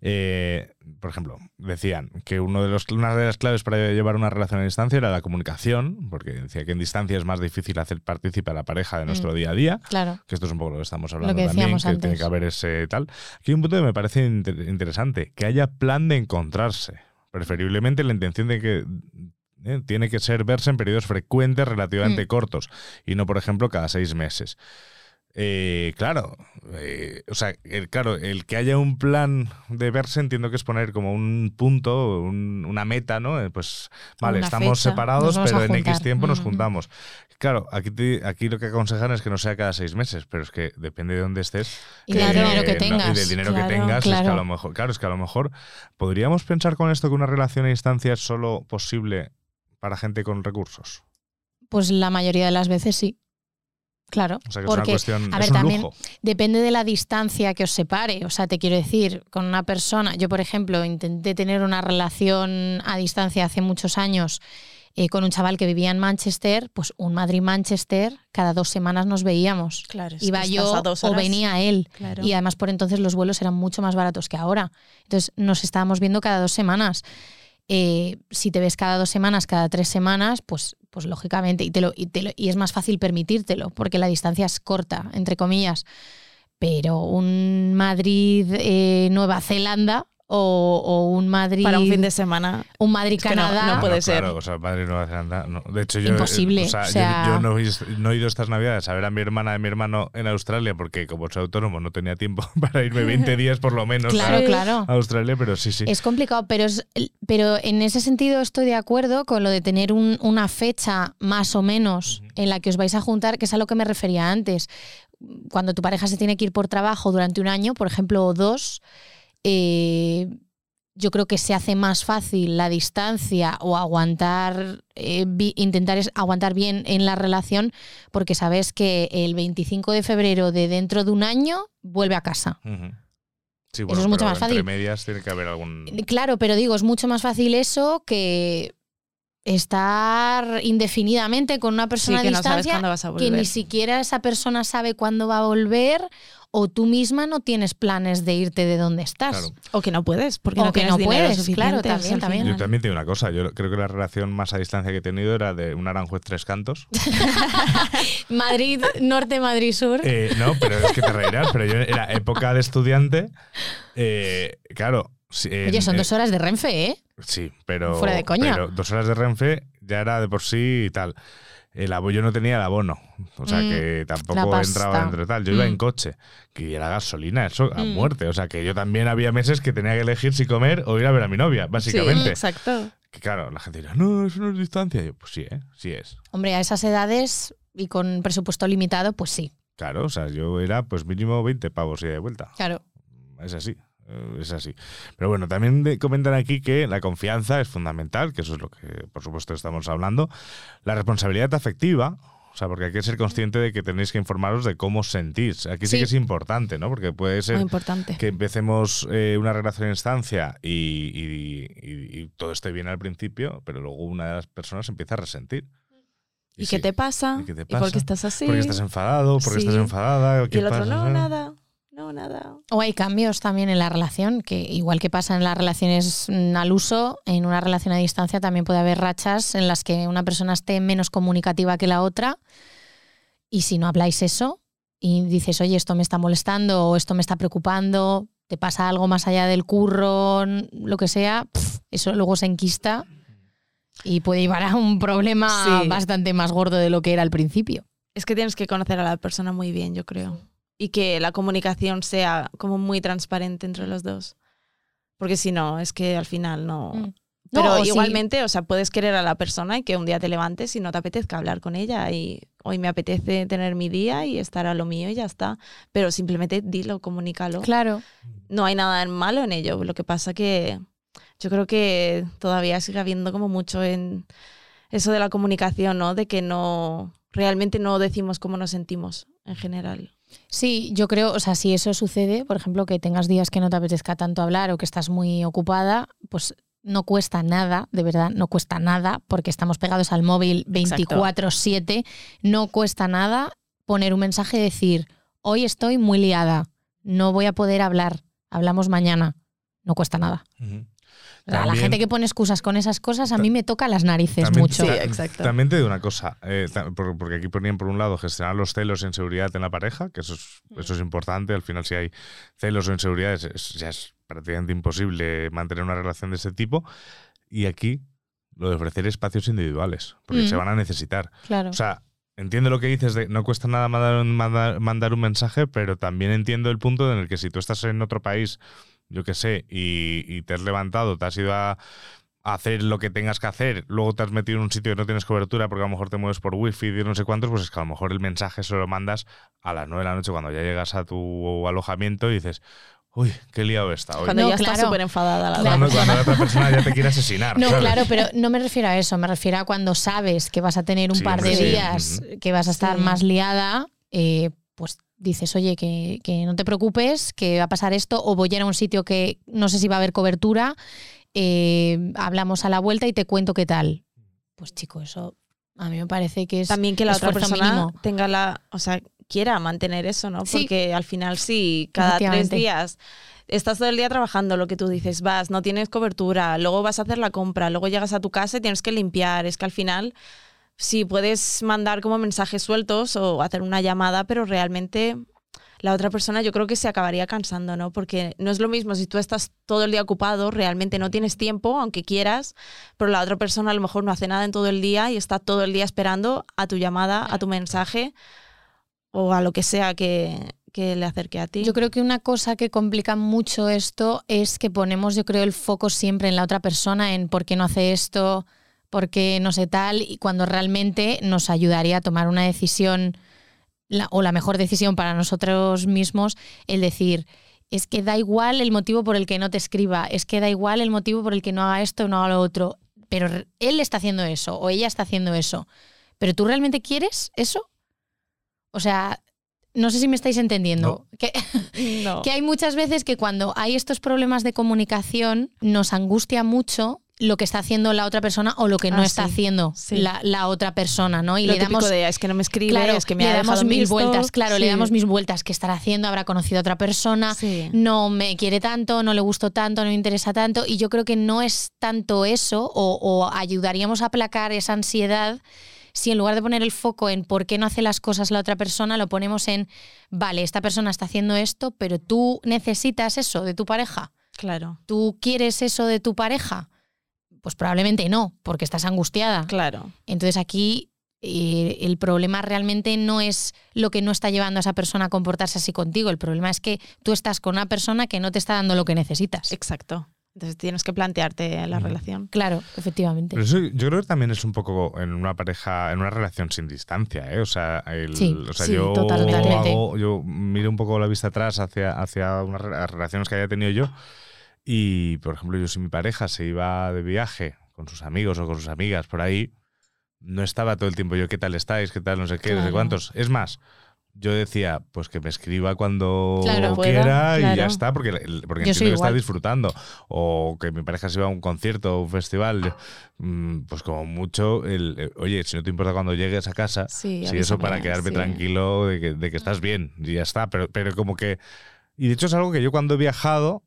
Eh, por ejemplo, decían que uno de los, una de las claves para llevar una relación a distancia era la comunicación, porque decía que en distancia es más difícil hacer partícipe a la pareja de nuestro día a día. Claro. Que esto es un poco lo que estamos hablando que también, que tiene que haber ese tal. Aquí hay un punto que me parece inter- interesante, que haya plan de encontrarse. Preferiblemente la intención de que eh, tiene que ser verse en periodos frecuentes relativamente Mm. cortos y no, por ejemplo, cada seis meses. Eh, claro, eh, o sea, el, claro, el que haya un plan de verse entiendo que es poner como un punto, un- una meta, ¿no? Eh, Pues vale, Una estamos fecha, separados, pero en X tiempo nos juntamos. Claro, aquí, te- aquí lo que aconsejan es que no sea cada seis meses, pero es que depende de dónde estés. Y del dinero que no- tengas. y del dinero Claro, que tengas, es que a claro. lo mejor, claro, es que a lo mejor podríamos pensar con esto que una relación a distancia es solo posible para gente con recursos. Pues la mayoría de las veces sí. Claro. O sea que porque es una cuestión, a es ver, un también lujo. depende de la distancia que os separe. O sea, te quiero decir, con una persona, yo por ejemplo intenté tener una relación a distancia hace muchos años eh, con un chaval que vivía en Manchester, pues un Madrid-Manchester, cada dos semanas nos veíamos. Claro, Iba yo estás a dos o venía él. Claro. Y además por entonces los vuelos eran mucho más baratos que ahora. Entonces nos estábamos viendo cada dos semanas. Eh, si te ves cada dos semanas, cada tres semanas, pues, pues lógicamente, y, te lo, y, te lo- y es más fácil permitírtelo, porque la distancia es corta, entre comillas. Pero un Madrid-Nueva Zelanda o, o un Madrid... Para un fin de semana. un Madrid que no- Canadá. no puede ser. Claro, o sea, Madrid Nueva Zelanda. no. De hecho, yo, Imposible, eh, o sea, o yo- sea- yo, no, he, no he ido estas navidades a ver a mi hermana y mi hermano en Australia porque como soy autónomo no tenía tiempo *laughs* para irme 20 *laughs* días por lo menos Claro, a, claro. a Australia, pero sí, sí. Es complicado, pero, es, pero en ese sentido estoy de acuerdo con lo de tener un- una fecha más o menos en la que os vais a juntar, que es a lo que me refería antes. Cuando tu pareja se tiene que ir por trabajo durante un año, por ejemplo, o dos, eh, yo creo que se hace más fácil la distancia o aguantar, eh, intentar es- aguantar bien en la relación, porque sabes que el 25 de febrero de dentro de un año vuelve a casa. Sí, Eso es mucho pero más Entre fácil. medias tiene que haber algún. Claro, pero digo, es mucho más fácil eso que estar indefinidamente con una Sí, persona que a no sabes distancia cuándo vas a que ni siquiera esa persona sabe cuándo va a volver o tú misma no tienes planes de irte de donde estás. Claro. O que no puedes, porque O no que tienes no dinero puedes, claro, también. Yo también te digo una cosa, yo creo que la relación más a distancia que he tenido era de un Aranjuez Tres Cantos. *laughs* Madrid norte, Madrid sur. Eh, no, pero es que te reirás, pero yo era época de estudiante, eh, claro. sí, en- Oye, son eh, dos horas de Renfe, ¿eh? Sí, pero. Fuera de coña. Pero dos horas de Renfe ya era de por sí y tal. El abo- yo no tenía el abono, o sea Mm, que tampoco entraba dentro de tal. Yo iba Mm. en coche, que era gasolina, eso a Mm. muerte. O sea que yo también había meses que tenía que elegir si comer o ir a ver a mi novia, Sí, básicamente. exacto. que claro, la gente dirá, no, eso no es distancia. Y yo, pues sí, ¿eh? sí es. Hombre, a esas edades y con presupuesto limitado, pues sí, Claro, o sea, yo era pues mínimo 20 pavos y de vuelta. claro. Es así. Eh, Es así. Pero bueno, también de- comentan aquí que la confianza es fundamental, que eso es lo que por supuesto estamos hablando. La responsabilidad afectiva, o sea, porque hay que ser consciente de que tenéis que informaros de cómo os sentís. Aquí sí, Sí. que es importante, ¿no? Porque puede ser que empecemos eh, una relación en instancia y, y- y- y todo esté bien al principio, pero luego una de las personas empieza a resentir. ¿Y, sí. qué te pasa? ¿Y qué te por pasa? qué estás así? Porque estás enfadado, porque Sí. estás enfadada. y ¿qué el otro, pasa? no, nada. No, nada. O hay cambios también en la relación, que igual que pasa en las relaciones mm, al uso, en una relación a distancia también puede haber rachas en las que una persona esté menos comunicativa que la otra. Y si no habláis eso y dices, oye, esto me está molestando o esto me está preocupando, te pasa algo más allá del curro, lo que sea, eso luego se enquista y puede llevar a un problema Sí. bastante más gordo de lo que era al principio. Es que tienes que conocer a la persona muy bien, yo creo. Y que la comunicación sea como muy transparente entre los dos. Porque si no, es que al final no... Mm. Pero No, igualmente, o sea, puedes querer a la persona y que un día te levantes y no te apetezca hablar con ella y hoy me apetece tener mi día y estar a lo mío y ya está. Pero simplemente dilo, comunícalo. Claro. No hay nada malo en ello. Lo que pasa que yo creo que todavía sigue habiendo como mucho en eso de la comunicación, ¿no? De que no realmente no decimos cómo nos sentimos en general. Sí, yo creo, o sea, si eso sucede, por ejemplo, que tengas días que no te apetezca tanto hablar o que estás muy ocupada, pues no cuesta nada, de verdad, no cuesta nada, porque estamos pegados al móvil Exacto. 24/7, no cuesta nada poner un mensaje y decir, hoy estoy muy liada, no voy a poder hablar, hablamos mañana, no cuesta nada. La También- gente que pone excusas con esas cosas a mí me toca las narices También- mucho. Sí, exacto. También te digo una cosa, eh, porque aquí ponían por un lado gestionar los celos e inseguridad en la pareja, que eso es, eso es importante. Al final, si hay celos o inseguridades, es- ya es prácticamente imposible mantener una relación de ese tipo. Y aquí lo de ofrecer espacios individuales, porque Mm. se van a necesitar. Claro. O sea, entiendo lo que dices de no cuesta nada mandar un, mandar, mandar un mensaje, pero también entiendo el punto en el que si tú estás en otro país, yo qué sé, y, y te has levantado, te has ido a, hacer lo que tengas que hacer, luego te has metido en un sitio que no tienes cobertura porque a lo mejor te mueves por wifi y no sé cuántos, pues es que a lo mejor el mensaje se lo mandas a las 9 de la noche cuando ya llegas a tu alojamiento y dices, uy, qué liado está hoy. Cuando No, ya está claro. súper enfadada la Claro. Cuando, la otra persona ya te quiere asesinar. No, ¿sabes? claro, pero no me refiero a eso, me refiero a cuando sabes que vas a tener un Sí, par hombre, de sí. días, que vas a estar Sí. más liada, eh, pues dices, oye, que, que no te preocupes, que va a pasar esto, o voy a ir a un sitio que no sé si va a haber cobertura, eh, hablamos a la vuelta y te cuento qué tal. Pues chico, eso a mí me parece que es También que la otra persona mínimo. tenga la, o sea, quiera mantener eso, ¿no? Sí. Porque al final sí, cada tres días estás todo el día trabajando, lo que tú dices, vas, no tienes cobertura, luego vas a hacer la compra, luego llegas a tu casa y tienes que limpiar, es que al final sí puedes mandar como mensajes sueltos o hacer una llamada, pero realmente la otra persona yo creo que se acabaría cansando, ¿no? Porque no es lo mismo si tú estás todo el día ocupado, realmente no tienes tiempo, aunque quieras, pero la otra persona a lo mejor no hace nada en todo el día y está todo el día esperando a tu llamada, a tu mensaje o a lo que sea que, que le acerque a ti. Yo creo que una cosa que complica mucho esto es que ponemos, yo creo, el foco siempre en la otra persona, en por qué no hace esto, por qué no sé tal, y cuando realmente nos ayudaría a tomar una decisión la- o la mejor decisión para nosotros mismos, el decir, es que da igual el motivo por el que no te escriba, es que da igual el motivo por el que no haga esto o no haga lo otro, pero él está haciendo eso o ella está haciendo eso, pero tú realmente quieres eso? O sea, no sé si me estáis entendiendo. Que, *laughs* no. que hay muchas veces que cuando hay estos problemas de comunicación nos angustia mucho lo que está haciendo la otra persona o lo que no Ah, está sí. haciendo Sí. la, la otra persona, ¿no? Y lo le damos de, es que no me escribe, claro, es que me le ha damos mil visto". vueltas, claro, le damos mil vueltas que estará haciendo, habrá conocido a otra persona, no me quiere tanto, no le gustó tanto, no me interesa tanto. Y yo creo que no es tanto eso, o, o ayudaríamos a aplacar esa ansiedad si en lugar de poner el foco en por qué no hace las cosas la otra persona, lo ponemos en, vale, esta persona está haciendo esto, pero tú necesitas eso de tu pareja. Claro, ¿Tú quieres eso de tu pareja? Pues probablemente no, porque estás angustiada. claro. Entonces aquí eh, el problema realmente no es lo que no está llevando a esa persona a comportarse así contigo. El problema es que tú estás con una persona que no te está dando lo que necesitas. Exacto. Entonces tienes que plantearte la Ujú. relación. Claro, efectivamente. Pero eso yo creo que también es un poco en una pareja, en una relación sin distancia, ¿eh? O sea, el- Sí, o sea sí, yo, totalmente. hago- yo miro un poco la vista atrás hacia, hacia unas relaciones que haya tenido yo. Y, por ejemplo, yo si mi pareja se iba de viaje con sus amigos o con sus amigas por ahí, no estaba todo el tiempo yo, ¿qué tal estáis? ¿Qué tal? No sé qué, no sé cuántos. Es más, yo decía, pues que me escriba cuando Claro. quiera Pueda, y ya está, porque, porque Yo entiendo soy que está disfrutando. O que mi pareja se iba a un concierto o un festival, mm, pues como mucho, el, oye, si no te importa cuando llegues a casa, Sí, si eso para quedarme sí. tranquilo de que, de que estás bien, y ya está. Pero, pero como que. Y de hecho es algo que yo cuando he viajado,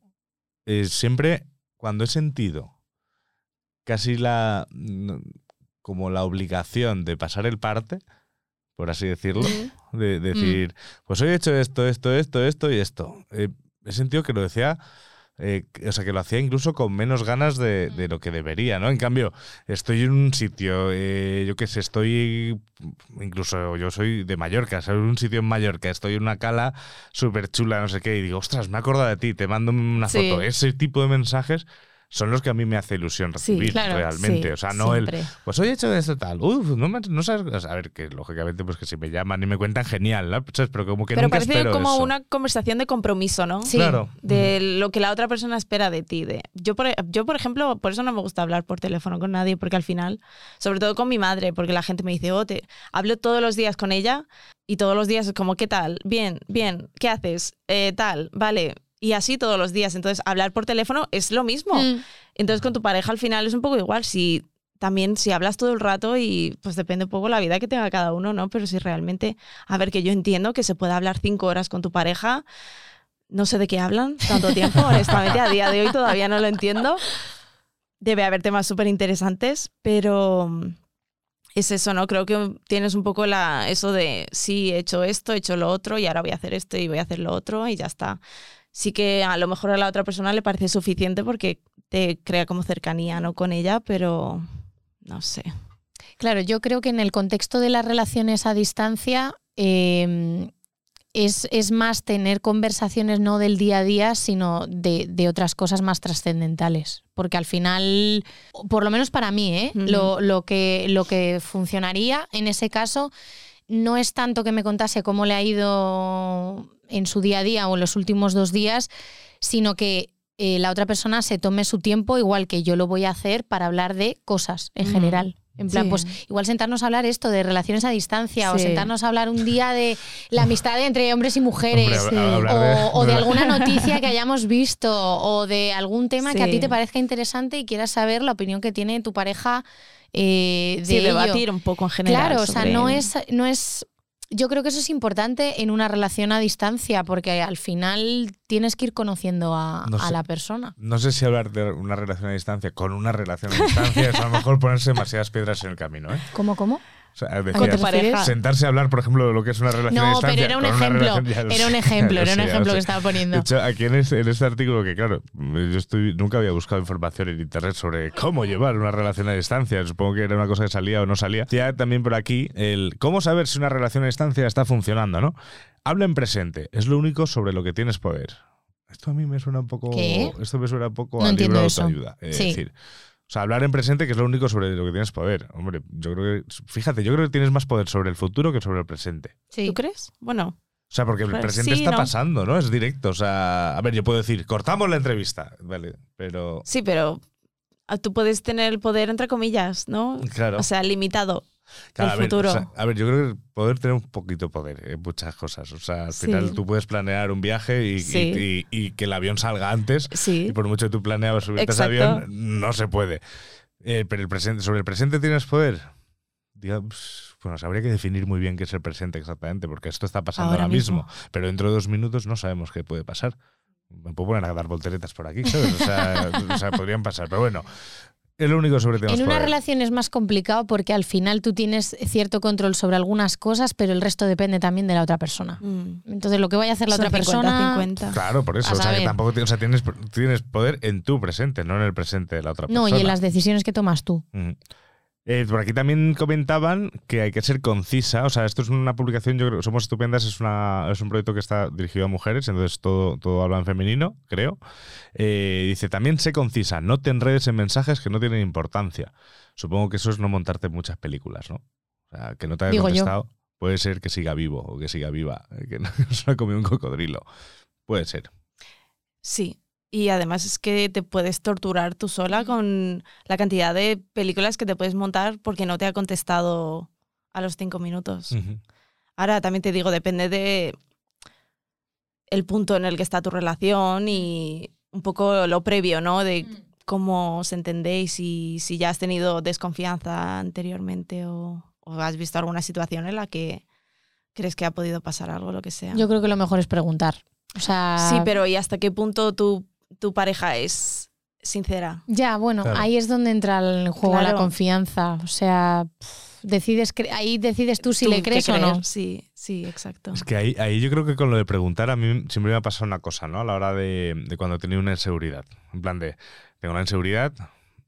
eh, siempre, cuando he sentido casi la. mm, como la obligación de pasar el parte, por así decirlo, de, de decir, pues hoy he hecho esto, esto, esto, esto y esto. Eh, he sentido que lo decía eh, o sea, que lo hacía incluso con menos ganas de, de, lo que debería, ¿no? En cambio, estoy en un sitio, eh, yo qué sé, estoy, incluso yo soy de Mallorca, soy en un sitio en Mallorca, estoy en una cala súper chula, no sé qué, y digo, ostras, me he acordado de ti, te mando una Sí. foto. Ese tipo de mensajes son los que a mí me hace ilusión Sí, recibir claro, realmente. sí, o sea, no siempre. el, pues hoy he hecho esto tal, uf, no, me- no sabes, o sea, a ver, que lógicamente pues que si me llaman y me cuentan, genial, ¿no? ¿Sabes? Pero como que Pero nunca parece espero como eso. una conversación de compromiso, ¿no? Sí. Claro. De lo que la otra persona espera de ti. De, yo, por, yo, por ejemplo, por eso no me gusta hablar por teléfono con nadie, porque al final, sobre todo con mi madre, porque la gente me dice, oh, te, hablo todos los días con ella y todos los días es como, ¿qué tal? Bien, bien, ¿qué haces? Eh, tal, vale. Y así todos los días. Entonces, hablar por teléfono es lo mismo. Mm. Entonces, con tu pareja al final es un poco igual. Si también, si hablas todo el rato y pues depende un poco la vida que tenga cada uno, ¿no? Pero si realmente, a ver, que yo entiendo que se puede hablar cinco horas con tu pareja, no sé de qué hablan tanto tiempo, *laughs* honestamente, a día de hoy todavía no lo entiendo. Debe haber temas súper interesantes, pero mm, es eso, ¿no? Creo que tienes un poco la, eso de, sí, he hecho esto, he hecho lo otro y ahora voy a hacer esto y voy a hacer lo otro y ya está. Sí que a lo mejor a la otra persona le parece suficiente porque te crea como cercanía, ¿no? Con ella, pero no sé. Claro, yo creo que en el contexto de las relaciones a distancia eh, es, es más tener conversaciones no del día a día, sino de, de otras cosas más trascendentales. Porque al final, por lo menos para mí, ¿eh? Lo, lo que, lo que funcionaría en ese caso no es tanto que me contase cómo le ha ido en su día a día o en los últimos dos días, sino que eh, la otra persona se tome su tiempo igual que yo lo voy a hacer para hablar de cosas en Mm. general. En plan, Sí. pues igual sentarnos a hablar esto de relaciones a distancia o sentarnos a hablar un día de *laughs* la amistad entre hombres y mujeres Hombre, a- a hablar de- o, o de alguna *laughs* noticia que hayamos visto o de algún tema que a ti te parezca interesante y quieras saber la opinión que tiene tu pareja eh, de Sí, ello. debatir un poco en general. Claro, o sea, no es, no es. Yo creo que eso es importante en una relación a distancia, porque al final tienes que ir conociendo a, No a la persona. No sé si hablar de una relación a distancia con una relación a distancia es a lo mejor ponerse demasiadas piedras en el camino, ¿eh? ¿Cómo, cómo? O sea, ¿A decías, te refieres? sentarse a hablar, por ejemplo, de lo que es una relación a No, distancia. pero era un con ejemplo. relación- Era un *laughs* ejemplo, era un ejemplo que estaba poniendo. De hecho, aquí en este, en este artículo, que claro, yo estoy, nunca había buscado información en internet sobre cómo llevar una relación a distancia. Supongo que era una cosa que salía o no salía. Ya también por aquí, el cómo saber si una relación a distancia está funcionando, ¿no? Habla en presente, es lo único sobre lo que tienes poder. Esto a mí me suena un poco. ¿Qué? Esto me suena un poco No a libro de autoayuda. Es Sí. decir, o sea, hablar en presente, que es lo único sobre lo que tienes poder. Hombre, yo creo que. Fíjate, yo creo que tienes más poder sobre el futuro que sobre el presente. Sí. ¿Tú crees? Bueno, O sea, porque el Pues presente sí, está ¿no? pasando, ¿no? Es directo. O sea, a ver, yo puedo decir, cortamos la entrevista, ¿vale? Pero, sí, pero ah, tú puedes tener el poder entre comillas, ¿no? claro. O sea, limitado. Claro, el a, ver, futuro. o sea, a ver, yo creo que poder tener un poquito de poder en muchas cosas. O sea, al Sí. final tú puedes planear un viaje y, Sí. y- y- y que el avión salga antes. Sí. Y por mucho que tú planeabas subirte a ese Exacto. avión, no se puede. Eh, pero el presente, sobre el presente tienes poder. Digamos, bueno, se habría que definir muy bien qué es el presente exactamente, porque esto está pasando ahora, Ahora mismo. mismo. Pero dentro de dos minutos no sabemos qué puede pasar. Me puedo poner a dar volteretas por aquí, ¿sabes? O sea, *laughs* o sea, podrían pasar. Pero bueno, único sobre. En una relación es más complicado porque al final tú tienes cierto control sobre algunas cosas, pero el resto depende también de la otra persona. Mm. Entonces, lo que vaya a hacer la Son otra persona. 50-50. Claro, por eso. O sea, que tampoco o sea, tienes, tienes poder en tu presente, no en el presente de la otra No, persona. y en las decisiones que tomas tú. Mm. Eh, por aquí también comentaban que hay que ser concisa. O sea, esto es una publicación, yo creo que Somos Estupendas es, una, es un proyecto que está dirigido a mujeres, entonces todo, todo habla en femenino, creo. Eh, dice, también sé concisa, no te enredes en mensajes que no tienen importancia. Supongo que eso es no montarte muchas películas, ¿no? O sea, que no te haya Digo yo. contestado. Puede ser que siga vivo o que siga viva, *laughs* que *laughs* no se ha comido un cocodrilo. Puede ser. Sí. Y además es que te puedes torturar tú sola con la cantidad de películas que te puedes montar porque no te ha contestado a los cinco minutos. Ahora también te digo, depende de el punto en el que está tu relación y un poco lo previo, ¿no? De cómo os entendéis y si ya has tenido desconfianza anteriormente o, o has visto alguna situación en la que crees que ha podido pasar algo, lo que sea. Yo creo que lo mejor es preguntar. O sea, Sí, pero ¿y hasta qué punto tu, tu pareja es sincera? Ya, bueno, Claro. ahí es donde entra en juego la Claro. confianza. O sea, decides cre- ahí decides tú si Tú le crees o no. Sí, sí, exacto. Es que ahí, ahí yo creo que con lo de preguntar a mí siempre me ha pasado una cosa, ¿no? A la hora de, de cuando he tenido una inseguridad. En plan de, tengo una inseguridad,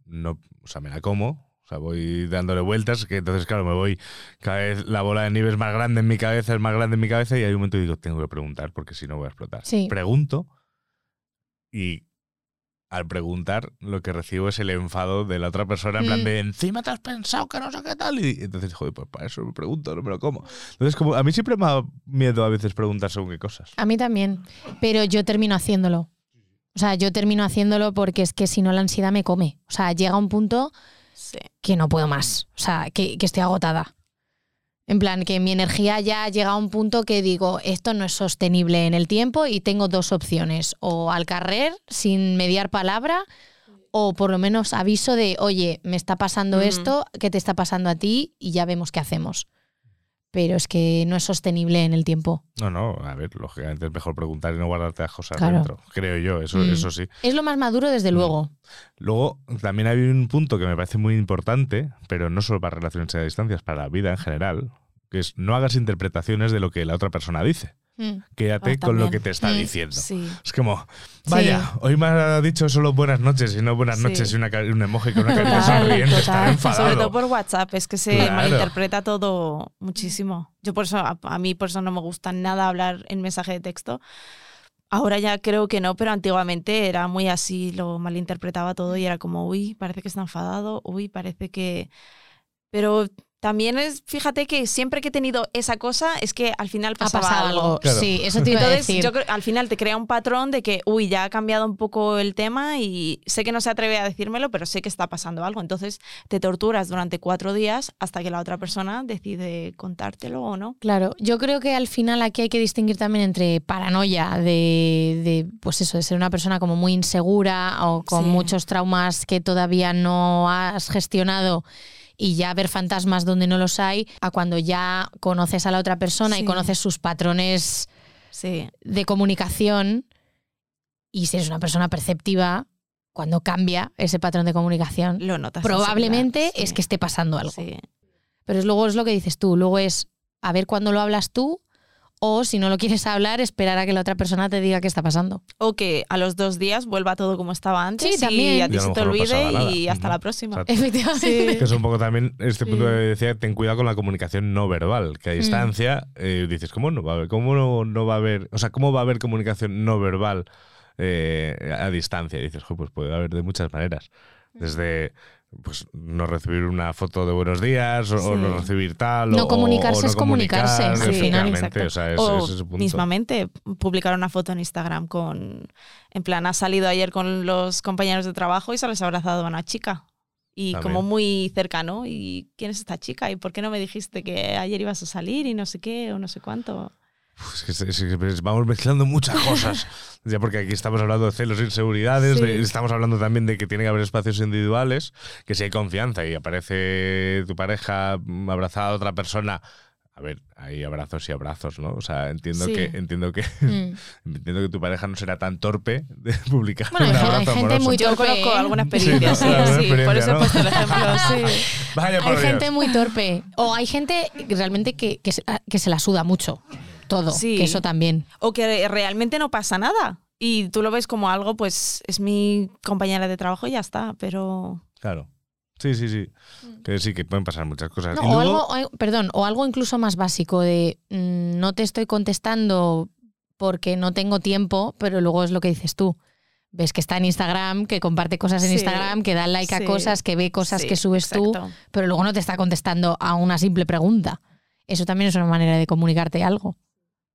no, o sea, me la como, o sea, voy dándole vueltas, que entonces, claro, me voy, cada vez la bola de nieve es más grande en mi cabeza, es más grande en mi cabeza, y hay un momento que digo, tengo que preguntar, porque si no voy a explotar. Sí. Pregunto, y al preguntar, lo que recibo es el enfado de la otra persona, en plan Mm. de encima te has pensado que no sé qué tal. Y entonces, joder, pues para eso me pregunto, no me lo como. Entonces, como a mí siempre me da miedo a veces preguntar según qué cosas. A mí también, pero yo termino haciéndolo. O sea, yo termino haciéndolo porque es que si no la ansiedad me come. O sea, llega un punto Sí. que no puedo más. O sea, que, que estoy agotada. En plan, que mi energía ya llega a un punto que digo, esto no es sostenible en el tiempo y tengo dos opciones. O al carrer, sin mediar palabra, o por lo menos aviso de, oye, me está pasando esto, ¿qué te está pasando a ti? Y ya vemos qué hacemos. Pero es que no es sostenible en el tiempo. No, no, a ver, lógicamente es mejor preguntar y no guardarte las cosas Claro. dentro. Creo yo, eso, Mm. eso sí. Es lo más maduro, desde Mm. luego. Luego, también hay un punto que me parece muy importante, pero no solo para relaciones a distancia, es para la vida en general, que es no hagas interpretaciones de lo que la otra persona dice. Mm. Quédate Ah, con lo que te está Mm, diciendo. Sí. Es como, vaya, hoy me ha dicho solo buenas noches y no buenas Sí. noches y una, un emoji con una carita Total, sonriente, total. enfadado. Sobre todo por WhatsApp, es que se Claro. malinterpreta todo muchísimo. Yo por eso, a, a mí por eso no me gusta nada hablar en mensaje de texto. Ahora ya creo que no, pero antiguamente era muy así, lo malinterpretaba todo y era como, uy, parece que está enfadado, uy, parece que... Pero también es, fíjate que siempre que he tenido esa cosa es que al final Ha pasaba pasado algo. Claro. Sí, eso te iba a entonces, decir. yo creo al final te crea un patrón de que, uy, ya ha cambiado un poco el tema y sé que no se atreve a decírmelo, pero sé que está pasando algo. Entonces te torturas durante cuatro días hasta que la otra persona decide contártelo o no. Claro, yo creo que al final aquí hay que distinguir también entre paranoia de, de, pues eso, de ser una persona como muy insegura o con Sí. muchos traumas que todavía no has gestionado y ya ver fantasmas donde no los hay, a cuando ya conoces a la otra persona y conoces sus patrones Sí, de comunicación y si eres una persona perceptiva, cuando cambia ese patrón de comunicación, lo notas. probablemente es que esté pasando algo. Pero es, luego es lo que dices tú, luego es a ver cuándo lo hablas tú o si no lo quieres hablar, esperar a que la otra persona te diga qué está pasando. O que a los dos días vuelva todo como estaba antes Sí, también. y a Y ti a lo se te no olvide y hasta la próxima. Exacto. Efectivamente. Que es un poco también este punto que decía, ten cuidado con la comunicación no verbal, que a distancia eh, dices, ¿cómo no va a haber? ¿Cómo no, no va a haber? O sea, ¿cómo va a haber comunicación no verbal eh, a distancia? Y dices, "Jo, pues puede haber de muchas maneras. Desde pues no recibir una foto de buenos días o, o Sí. no recibir tal No o- comunicarse o no es comunicarse, comunicar, al final. efectivamente, o sea, es- o es mismamente publicar una foto en Instagram con, en plan, has salido ayer con los compañeros de trabajo y se les ha abrazado a una chica. Y También. como muy cercano, ¿y quién es esta chica? ¿Y por qué no me dijiste que ayer ibas a salir y no sé qué o no sé cuánto? Es que, es que vamos mezclando muchas cosas. *laughs* ya porque aquí estamos hablando de celos e inseguridades, Sí. de- estamos hablando también de que tiene que haber espacios individuales, que si hay confianza y aparece tu pareja abrazada a otra persona. A ver, hay abrazos y abrazos, ¿no? O sea, entiendo Sí. que entiendo que Mm. *laughs* entiendo que tu pareja no será tan torpe de publicar Bueno, un hay- hay abrazo gente amoroso. muy Yo torpe, conozco ¿eh? alguna experiencia, Sí, sí, ¿no? Alguna sí, por experiencia, eso he ¿no? puesto el ejemplo, *laughs* sí. Vaya por Hay Dios. gente muy torpe. O hay gente realmente que, que, se, que se la suda mucho. Todo. Sí. Que eso también. O que realmente no pasa nada. Y tú lo ves como algo, pues es mi compañera de trabajo y ya está, pero... Claro. Sí, sí, sí. Que sí, que pueden pasar muchas cosas. No, Y o, luego- algo, o- perdón, o algo incluso más básico de mm, no te estoy contestando porque no tengo tiempo, pero luego es lo que dices tú. Ves que está en Instagram, que comparte cosas en Sí, Instagram, que da like a cosas, que ve cosas Sí, que subes tú, pero luego no te está contestando a una simple pregunta. Eso también es una manera de comunicarte algo,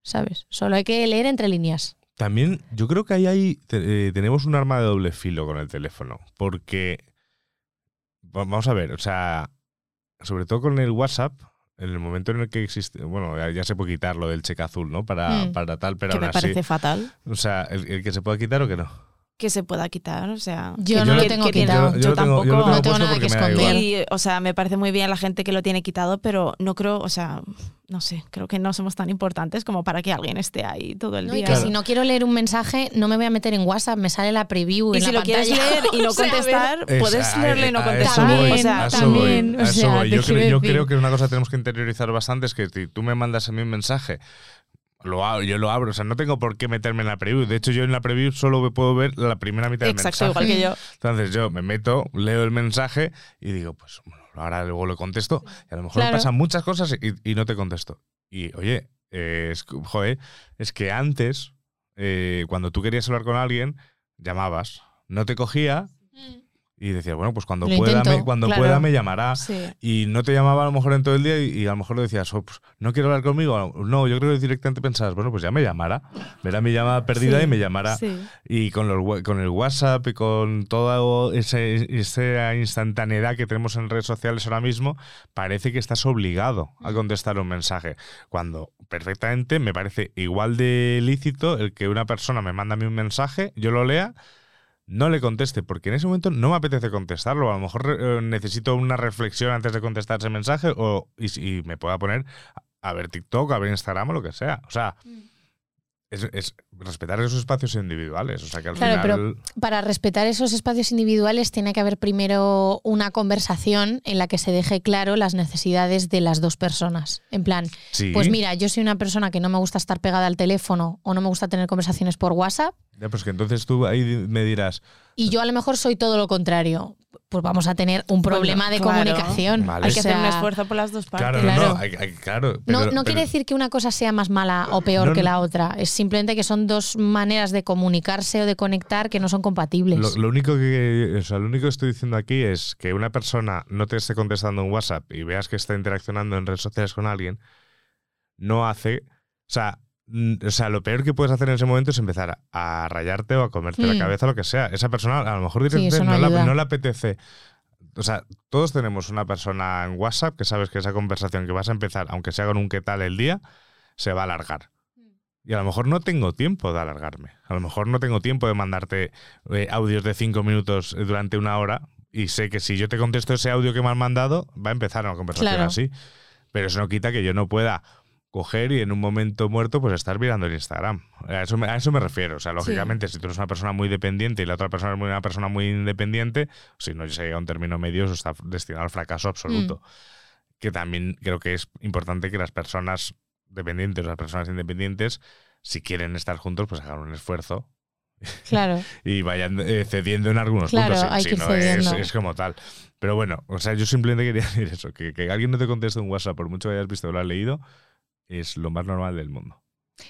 ¿sabes? Solo hay que leer entre líneas. También yo creo que ahí hay, eh, tenemos un arma de doble filo con el teléfono, porque va- vamos a ver, o sea, sobre todo con el WhatsApp, en el momento en el que existe, bueno, ya, ya se puede quitar lo del cheque azul, ¿no? Para, Mm. para tal, pero que aún me así, parece fatal. o sea, el, el que se pueda quitar o que no. Que se pueda quitar, o sea, Yo que- no lo que- tengo que quitado. Yo, tampoco. tengo No tengo nada que esconder. Y, o sea, me parece muy bien la gente que lo tiene quitado, pero no creo, o sea, no sé, creo que no somos tan importantes como para que alguien esté ahí todo el No, y día. que si no quiero leer un mensaje, no me voy a meter en WhatsApp, me sale la preview Y en si la lo quieres pantalla. leer y no *laughs* O sea, contestar, Es- puedes leerlo y no contestar. voy, o sea, también, voy, o Yo, creo, yo creo que una cosa que tenemos que interiorizar bastante es que si tú me mandas a mí un mensaje, lo, yo lo abro, o sea, no tengo por qué meterme en la preview. De hecho, yo en la preview solo puedo ver la primera mitad del Exacto, mensaje. igual que yo. Entonces yo me meto, leo el mensaje y digo, pues bueno, ahora luego lo contesto. Y a lo mejor Claro. me pasan muchas cosas y, y no te contesto. Y oye, eh, es, que- joder, es que antes, eh, cuando tú querías hablar con alguien, llamabas, no te cogía y decías, bueno, pues cuando, Lo pueda, intento, me, cuando claro. pueda me llamará. Sí. Y no te llamaba a lo mejor en todo el día y, y a lo mejor le decías, oh, pues, no quiero hablar conmigo. No, yo creo que directamente pensabas, bueno, pues ya me llamará. Verá mi llamada perdida Sí, y me llamará. Sí. Y con, los, con el WhatsApp y con toda esa instantaneidad que tenemos en redes sociales ahora mismo, parece que estás obligado a contestar un mensaje. Cuando perfectamente me parece igual de lícito el que una persona me manda a mí un mensaje, yo lo lea, no le conteste, porque en ese momento no me apetece contestarlo. A lo mejor eh, necesito una reflexión antes de contestar ese mensaje o, y, me pueda poner a ver TikTok, a ver Instagram o lo que sea. O sea, es, es respetar esos espacios individuales. O sea, que al Claro, final... Para respetar esos espacios individuales tiene que haber primero una conversación en la que se deje claro las necesidades de las dos personas. En plan, Sí. pues mira, yo soy una persona que no me gusta estar pegada al teléfono o no me gusta tener conversaciones por WhatsApp Ya, pues que entonces tú ahí me dirás, y yo a lo mejor soy todo lo contrario. Pues vamos a tener un problema de claro. comunicación. Vale. Hay que O sea, hacer un esfuerzo por las dos partes. claro, Claro. no, no, hay- hay- claro. No, pero- no pero- quiere decir que una cosa sea más mala o peor No, que la otra. Es simplemente que son dos maneras de comunicarse o de conectar que no son compatibles. Lo, lo único que, o sea, lo único que estoy diciendo aquí es que una persona no te esté contestando en WhatsApp y veas que está interaccionando en redes sociales con alguien, no hace, o sea, o sea, lo peor que puedes hacer en ese momento es empezar a, rayarte o a comerte Mm. la cabeza, lo que sea. Esa persona a lo mejor directamente no la, no le apetece. O sea, todos tenemos una persona en WhatsApp que sabes que esa conversación que vas a empezar, aunque sea con un qué tal el día, se va a alargar. Y a lo mejor no tengo tiempo de alargarme. A lo mejor no tengo tiempo de mandarte eh, audios de cinco minutos durante una hora. Y sé que si yo te contesto ese audio que me has mandado, va a empezar una conversación Claro. así. Pero eso no quita que yo no pueda coger y en un momento muerto pues estar mirando el Instagram. A eso me, a eso me refiero. O sea, lógicamente, si tú eres una persona muy dependiente y la otra persona es una persona muy independiente, si no se llega a un término medio, eso está destinado al fracaso absoluto. Que también creo que es importante que las personas dependientes o las personas independientes, si quieren estar juntos, pues hagan un esfuerzo *laughs* Claro. y vayan eh, cediendo en algunos Claro, puntos. hay si que no es como tal. Pero bueno, o sea, yo simplemente quería *laughs* decir eso, que, que alguien no te conteste un WhatsApp por mucho que hayas visto o lo has leído, es lo más normal del mundo.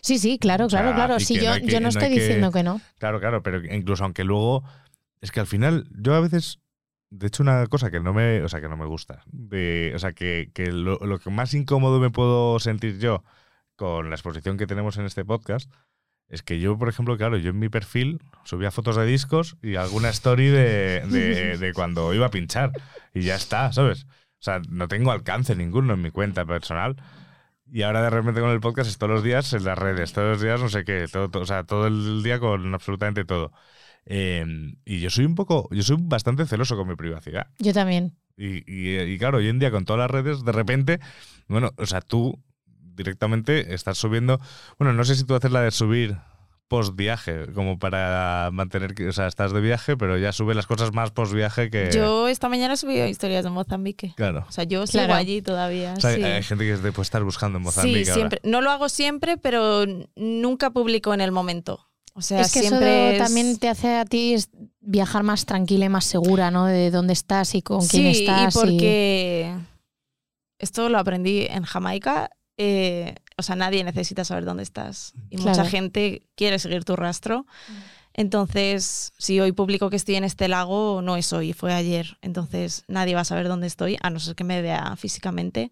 Sí, sí, claro, O sea, claro, claro. Sí, yo, no que- yo no no estoy que- diciendo que no. Claro, claro, pero incluso aunque luego es que al final yo a veces de hecho una cosa que no me, o sea, que no me gusta, de, o sea, que, que lo, lo que más incómodo me puedo sentir yo con la exposición que tenemos en este podcast es que yo, por ejemplo, claro, yo en mi perfil subía fotos de discos y alguna story de, de, *laughs* de cuando iba a pinchar y ya está, ¿sabes? O sea, no tengo alcance ninguno en mi cuenta personal. Y ahora de repente con el podcast es todos los días en las redes, todos los días no sé qué, todo, todo- o sea, todo el día con absolutamente todo. Eh, y yo soy un poco, yo soy bastante celoso con mi privacidad. Yo también. Y, y- y claro, hoy en día con todas las redes, de repente, bueno, o sea, tú directamente estás subiendo, bueno, no sé si tú haces la de subir post viaje, como para mantener que, o sea, estás de viaje, pero ya sube las cosas más post viaje que... Yo esta mañana he subido historias de Mozambique. Claro. O sea, yo sigo Claro. allí todavía. O sea, sí. hay gente que puede estar buscando en Mozambique Sí, ahora. No lo hago siempre, pero nunca publico en el momento. O sea, es que siempre eso es- también te hace a ti viajar más tranquila y más segura, ¿no? De dónde estás y con quién sí, estás. y porque esto lo aprendí en Jamaica. eh, o sea, nadie necesita saber dónde estás. Y mucha gente quiere seguir tu rastro. Entonces, si hoy publico que estoy en este lago, no es hoy, fue ayer. Entonces, nadie va a saber dónde estoy, a no ser que me vea físicamente.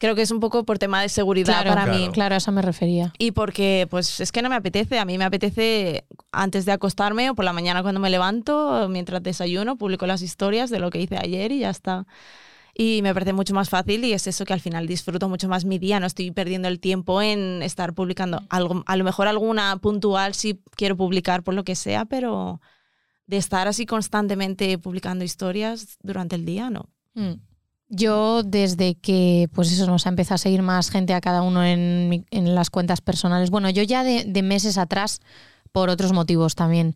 Creo que es un poco por tema de seguridad Claro, para Claro. mí. Claro, a eso me refería. Y porque, pues, es que no me apetece. A mí me apetece antes de acostarme o por la mañana cuando me levanto, mientras desayuno, publico las historias de lo que hice ayer y ya está. Y me parece mucho más fácil y es eso que al final disfruto mucho más mi día, no estoy perdiendo el tiempo en estar publicando algo, a lo mejor alguna puntual si quiero publicar por lo que sea, pero de estar así constantemente publicando historias durante el día, no. Mm. Yo desde que pues eso nos ha empezado a seguir más gente a cada uno en, las cuentas personales, bueno, yo ya de, de meses atrás, por otros motivos también,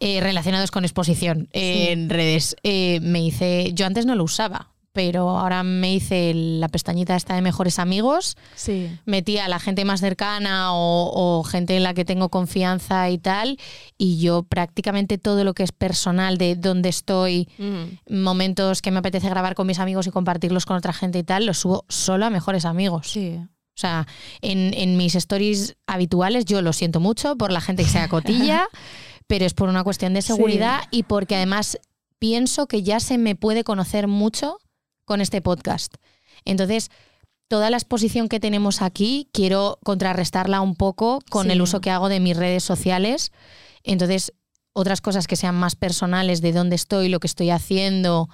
eh, relacionados con exposición eh, en redes, eh, me hice, yo antes no lo usaba, pero ahora me hice la pestañita esta de mejores amigos, Sí. metí a la gente más cercana o, o gente en la que tengo confianza y tal, y yo prácticamente todo lo que es personal de dónde estoy, Mm. momentos que me apetece grabar con mis amigos y compartirlos con otra gente y tal, los subo solo a mejores amigos. Sí. O sea, en, en mis stories habituales yo lo siento mucho por la gente que sea cotilla, *laughs* pero es por una cuestión de seguridad y porque además pienso que ya se me puede conocer mucho con este podcast. Entonces, toda la exposición que tenemos aquí quiero contrarrestarla un poco con Sí. el uso que hago de mis redes sociales. Entonces, otras cosas que sean más personales de dónde estoy, lo que estoy haciendo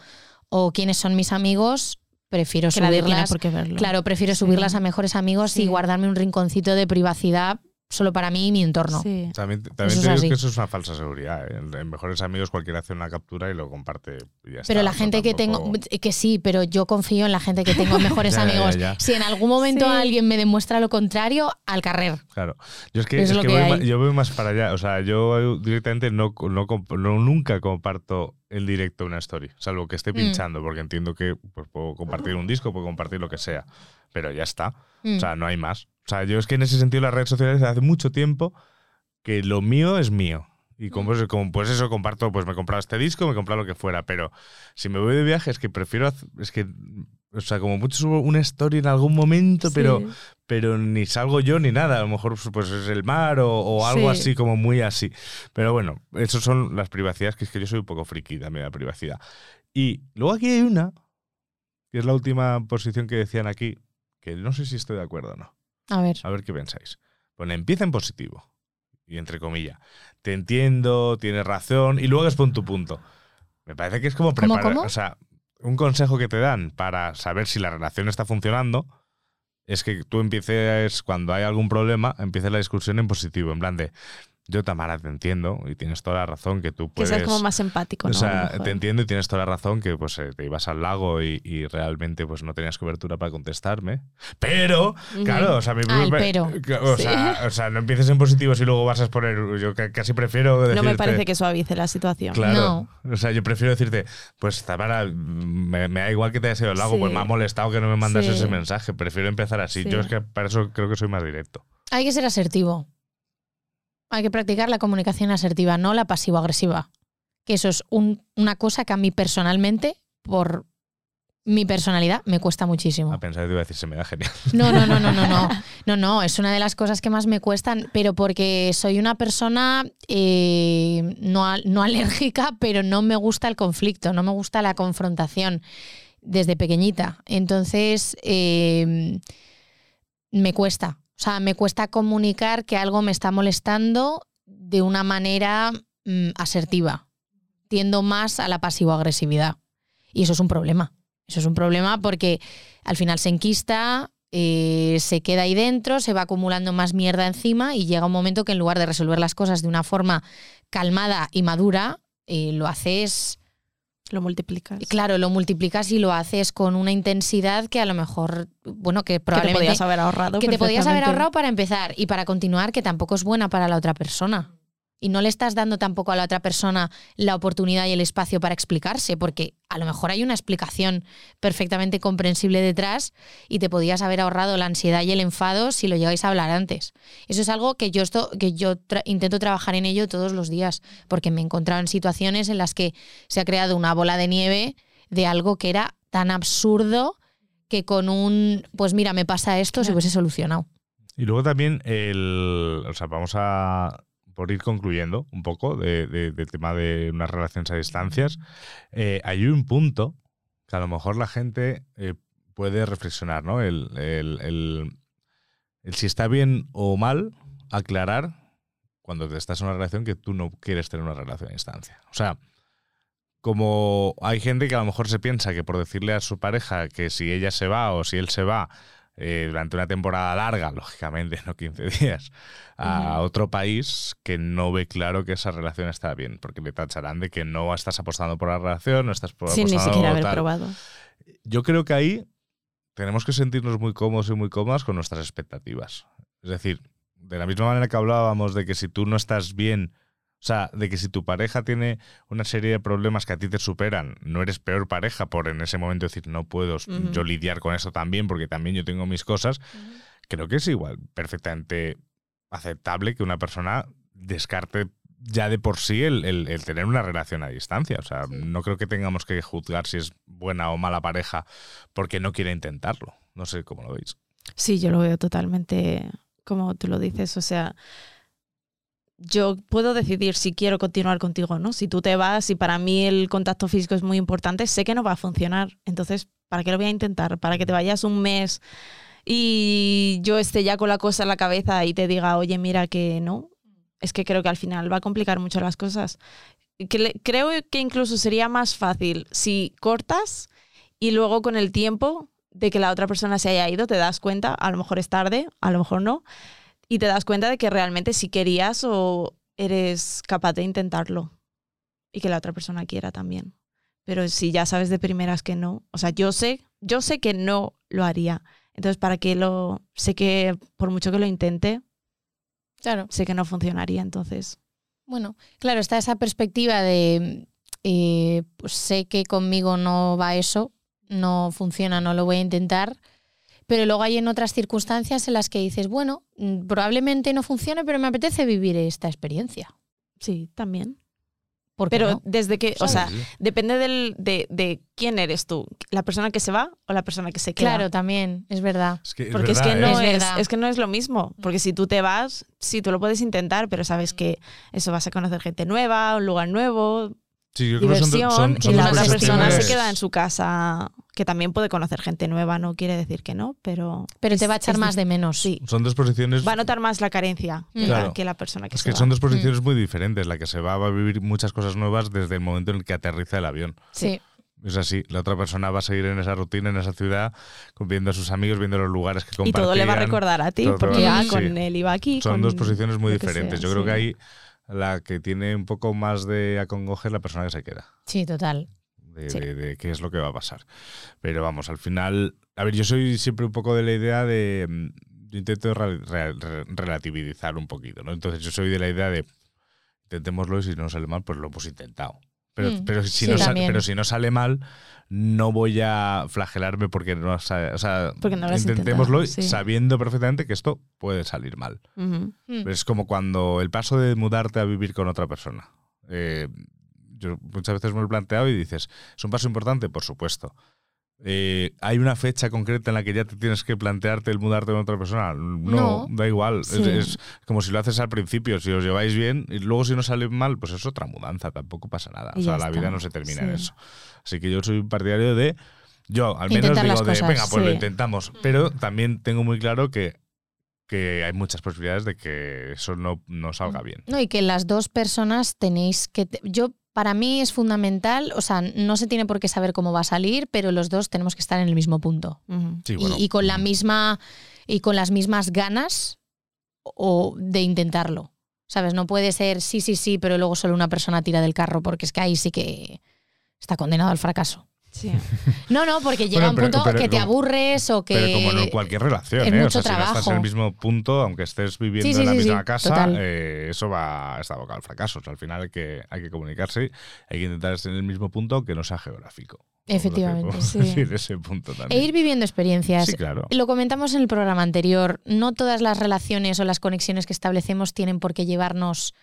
o quiénes son mis amigos, prefiero Que subirlas. por qué verlo. Claro, prefiero Sí. subirlas a mejores amigos y guardarme un rinconcito de privacidad solo para mí y mi entorno. Sí. También, también Eso te digo así. que eso es una falsa seguridad. ¿eh? En, mejores amigos cualquiera hace una captura y lo comparte. y ya Pero está, la no gente que tampoco- tengo, que sí, pero yo confío en la gente que tengo *laughs* mejores Ya, amigos. ya. Si en algún momento Sí. alguien me demuestra lo contrario, al carrer. Claro. Yo es que, Es es lo que que voy ma- yo voy más para allá. O sea, yo directamente no, no, no- nunca comparto en directo una story, salvo que esté Mm. pinchando, porque entiendo que pues, puedo compartir un disco, puedo compartir lo que sea. Pero ya está. Mm. O sea, no hay más. O sea, yo es que en ese sentido las redes sociales hace mucho tiempo que lo mío es mío. Y Mm. como, pues, como, pues eso comparto, pues me he comprado este disco, me he comprado lo que fuera. Pero si me voy de viaje es que prefiero, es que, o sea, como mucho subo una story en algún momento, Sí. pero ni salgo yo ni nada. A lo mejor pues es el mar o, o algo Sí. así, como muy así. Pero bueno, esas son las privacidades, que es que yo soy un poco friki también la privacidad. Y luego aquí hay una, que es la última posición que decían aquí, que no sé si estoy de acuerdo o no. A ver. A ver qué pensáis. Pone, empieza en positivo. Y entre comillas. Te entiendo, tienes razón. Y luego es pon tu punto. Me parece que es como ¿Cómo, preparar. cómo? O sea, un consejo que te dan para saber si la relación está funcionando es que tú empieces, cuando hay algún problema, empieces la discusión en positivo. En plan de, yo Tamara te entiendo y tienes toda la razón que tú Que puedes. seas como más empático, ¿no? O sea, te entiendo y tienes toda la razón que pues eh, te ibas al lago y, y realmente pues no tenías cobertura para contestarme. Pero, claro, o sea, mi Ah, pero. O, Sí. sea, o sea, no empieces en positivo si luego vas a exponer. Yo ca- casi prefiero decirte. No me parece que suavice la situación. Claro. O sea, yo prefiero decirte, pues Tamara, me, me da igual que te hayas ido al lago, Sí. pues me ha molestado que no me mandas Sí. ese mensaje. Prefiero empezar así. Sí. Yo es que para eso creo que soy más directo. Hay que ser asertivo. Hay que practicar la comunicación asertiva, no la pasivo-agresiva. Que eso es un- una cosa que a mí personalmente, por mi personalidad, me cuesta muchísimo. A pensar que te iba a decir, se me da genial. No, no, no, no, no, no. *laughs* No, no, es una de las cosas que más me cuestan, pero porque soy una persona eh, no, no alérgica, pero no me gusta el conflicto, no me gusta la confrontación desde pequeñita. Entonces, eh, me cuesta. O sea, me cuesta comunicar que algo me está molestando de una manera mm, asertiva. Tiendo más a la pasivo-agresividad. Y eso es un problema. Eso es un problema porque al final se enquista, eh, se queda ahí dentro, se va acumulando más mierda encima y llega un momento que en lugar de resolver las cosas de una forma calmada y madura, eh, lo haces, Lo multiplicas. claro, lo multiplicas y lo haces con una intensidad que a lo mejor, bueno, que Que te probablemente podías haber ahorrado. que te podías haber ahorrado para empezar y para continuar, que tampoco es buena para la otra persona. Y no le estás dando tampoco a la otra persona la oportunidad y el espacio para explicarse, porque a lo mejor hay una explicación perfectamente comprensible detrás y te podías haber ahorrado la ansiedad y el enfado si lo llegáis a hablar antes. Eso es algo que yo, esto, que yo tra- intento trabajar en ello todos los días, porque me he encontrado en situaciones en las que se ha creado una bola de nieve de algo que era tan absurdo que con un, pues mira, me pasa esto, se hubiese solucionado. Y luego también el. O sea, vamos a. Por ir concluyendo un poco de- de- del tema de unas relaciones a distancias, eh, hay un punto que a lo mejor la gente eh, puede reflexionar, ¿no? El- el si está bien o mal aclarar cuando te estás en una relación que tú no quieres tener una relación a distancia. O sea, como hay gente que a lo mejor se piensa que por decirle a su pareja que si ella se va o si él se va eh, durante una temporada larga, *laughs* lógicamente, no 15 días, a otro país, que no ve claro que esa relación está bien, porque le tacharán de que no estás apostando por la relación, no estás por- Sin ni apostando siquiera haber tal. probado. Yo creo que ahí tenemos que sentirnos muy cómodos y muy cómodas con nuestras expectativas. Es decir, de la misma manera que hablábamos de que si tú no estás bien, o sea, de que si tu pareja tiene una serie de problemas que a ti te superan, no eres peor pareja por en ese momento decir no puedo yo lidiar con eso también porque también yo tengo mis cosas, creo que es igual perfectamente aceptable que una persona descarte ya de por sí el, el- el tener una relación a distancia. O sea, no creo que tengamos que juzgar si es buena o mala pareja porque no quiere intentarlo. No sé cómo lo veis. Sí, yo lo veo totalmente como tú lo dices. O sea, yo puedo decidir si quiero continuar contigo o no. Si tú te vas y para mí el contacto físico es muy importante, sé que no va a funcionar. Entonces, ¿para qué lo voy a intentar? ¿Para que te vayas un mes y yo esté ya con la cosa en la cabeza y te diga, oye, mira que no? Es que creo que al final va a complicar mucho las cosas. Creo que incluso sería más fácil si cortas y luego con el tiempo de que la otra persona se haya ido, te das cuenta, a lo mejor es tarde, a lo mejor no, y te das cuenta de que realmente si querías o eres capaz de intentarlo y que la otra persona quiera también. Pero si ya sabes de primeras que no, o sea, yo sé, yo sé que no lo haría. Entonces, ¿para qué lo sé que por mucho que lo intente, Claro. sé que no funcionaría, entonces. Bueno, claro, está esa perspectiva de eh, pues sé que conmigo no va eso, no funciona, no lo voy a intentar. Pero luego hay en otras circunstancias en las que dices, bueno, mm, probablemente no funcione, pero me apetece vivir esta experiencia. Sí, también. ¿Por qué Pero no? desde que, o sea, depende del, de, de quién eres tú, la persona que se va o la persona que se queda. Claro, también, es verdad. Es que es Porque es verdad, que ¿eh? no Es es, verdad. es que no es lo mismo. Porque si tú te vas, sí, tú lo puedes intentar, pero sabes que eso vas a conocer gente nueva, un lugar nuevo, Sí, yo creo que son diversión, son- son y la otra persona se queda en su casa, que también puede conocer gente nueva, no quiere decir que no, pero... Pero es- te va a echar más de menos. Sí, Son dos posiciones. va a notar más la carencia que, Claro. la, que la persona que Es se que va. son dos posiciones muy diferentes. La que se va va a vivir muchas cosas nuevas desde el momento en el que aterriza el avión. Sí. Es así, la otra persona va a seguir en esa rutina, en esa ciudad, viendo a sus amigos, viendo los lugares que Y compartían. todo le va a recordar a ti, porque ah, sí. con él iba aquí. Son con dos posiciones muy diferentes. sea, Yo creo sí. que ahí la que tiene un poco más de acongoje es la persona que se queda. Sí, total. De, Sí. de- de qué es lo que va a pasar. Pero vamos, al final. A ver, yo soy siempre un poco de la idea de. mm, Yo intento re- re- re- relativizar un poquito, ¿no? Entonces yo soy de la idea de. Intentémoslo y si no sale mal, pues lo hemos intentado. Pero, Mm, pero, si sí, no sa- también. pero si no sale mal, no voy a flagelarme porque no O sea, Porque no intentémoslo sí. sabiendo perfectamente que esto puede salir mal. Mm. Es como cuando el paso de mudarte a vivir con otra persona. Eh, yo muchas veces me lo he planteado y dices, ¿es un paso importante? Por supuesto. Eh, ¿Hay una fecha concreta en la que ya te tienes que plantearte el mudarte con otra persona? No, No. da igual. Sí. Es, es como si lo haces al principio, si os lleváis bien y luego si no sale mal, pues es otra mudanza, tampoco pasa nada. Y o sea, la está. vida no se termina en eso. Así que yo soy un partidario de, yo al menos Intentar digo de, cosas, venga, pues lo intentamos. Pero también tengo muy claro que, que hay muchas posibilidades de que eso no, no salga bien. No, y que las dos personas tenéis que. Yo, para mí es fundamental, o sea, no se tiene por qué saber cómo va a salir, pero los dos tenemos que estar en el mismo punto. Sí, Y- bueno, y, con la misma. Y con las mismas ganas o de intentarlo. ¿Sabes? No puede ser sí, sí, sí, pero luego solo una persona tira del carro, porque es que ahí sí que está condenado al fracaso. Sí. No, no, porque llega Bueno, un punto pero que te aburres o que. Pero como en cualquier relación, es ¿eh? O mucho sea, si no estás en trabajo. el mismo punto, aunque estés viviendo Sí, sí, en la sí, misma casa, eh, eso va está abocado al fracaso. O sea, al final hay que, hay que comunicarse, hay que intentar estar en el mismo punto, aunque no sea geográfico. Efectivamente, sí. *laughs* ese punto E también. ir viviendo experiencias. Sí, claro. Lo comentamos en el programa anterior, no todas las relaciones o las conexiones que establecemos tienen por qué llevarnos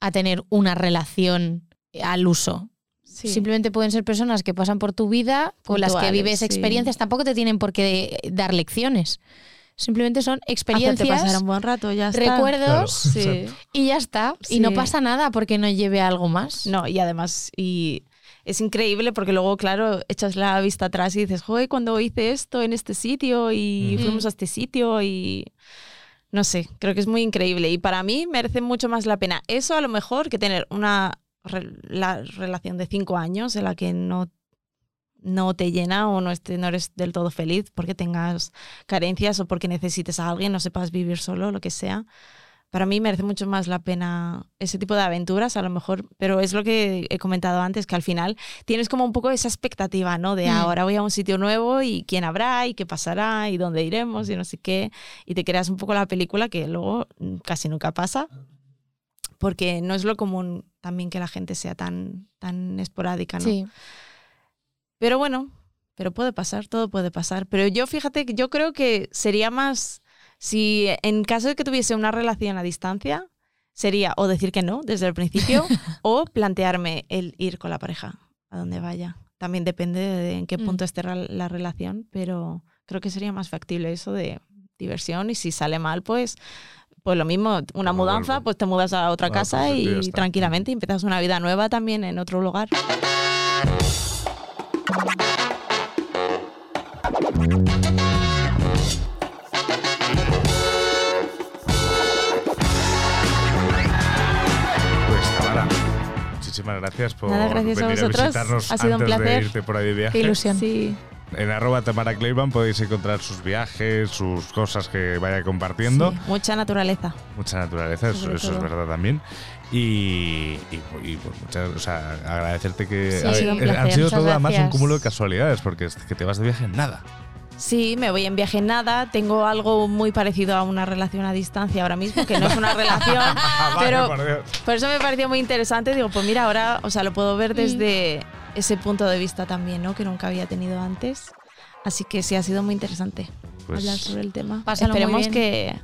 a tener una relación al uso. Sí. Simplemente pueden ser personas que pasan por tu vida, con las que vives sí. experiencias, tampoco te tienen por qué dar lecciones. Simplemente son experiencias, pasar un buen rato, ya está. recuerdos Sí. *laughs* y ya está. Y no pasa nada porque no lleve a algo más. No, y además, y es increíble porque luego, claro, echas la vista atrás y dices, joder, cuando hice esto en este sitio y Mm. fuimos a este sitio y... No sé, creo que es muy increíble y para mí merece mucho más la pena eso a lo mejor que tener una re- la relación de cinco años en la que no, no te llena o no, esté- no eres del todo feliz porque tengas carencias o porque necesites a alguien, no sepas vivir solo, lo que sea. Para mí merece mucho más la pena ese tipo de aventuras, a lo mejor, pero es lo que he comentado antes, que al final tienes como un poco esa expectativa, ¿no? De Mm. ahora voy a un sitio nuevo y quién habrá y qué pasará y dónde iremos y no sé qué, y te creas un poco la película que luego casi nunca pasa, porque no es lo común también que la gente sea tan, tan esporádica, ¿no? Sí. Pero bueno, pero puede pasar, todo puede pasar. Pero yo fíjate que yo creo que sería más, si en caso de que tuviese una relación a distancia, sería o decir que no desde el principio *laughs* o plantearme el ir con la pareja a donde vaya. También depende de en qué Mm. punto esté ra- la relación, pero creo que sería más factible eso de diversión y si sale mal, pues pues lo mismo, una Como mudanza, vuelvo. pues te mudas a otra Ah, casa pues y está. tranquilamente y empiezas una vida nueva también en otro lugar. Pues muchísimas gracias por Nada, gracias a venir vosotros. visitarnos Ha sido un de placer. irte por ahí de viaje. Qué ilusión. Sí. En arroba Tamara Clayban podéis encontrar sus viajes, sus cosas que vaya compartiendo. Sí, mucha naturaleza. Mucha naturaleza, eso, es verdad también. Y, y, y, pues muchas, o sea, agradecerte que Sí, a ha sido un han sido Muchas todo además un gracias. cúmulo de casualidades, porque es que te vas de viaje en nada. Sí, me voy en viaje en nada. Tengo algo muy parecido a una relación a distancia ahora mismo, que no es una relación, *laughs* pero Vaya, por eso me pareció muy interesante. Digo, pues mira, ahora, o sea, lo puedo ver desde ese punto de vista también, ¿no? Que nunca había tenido antes. Así que sí, ha sido muy interesante Pues- hablar sobre el tema. Pásalo muy Esperemos bien. que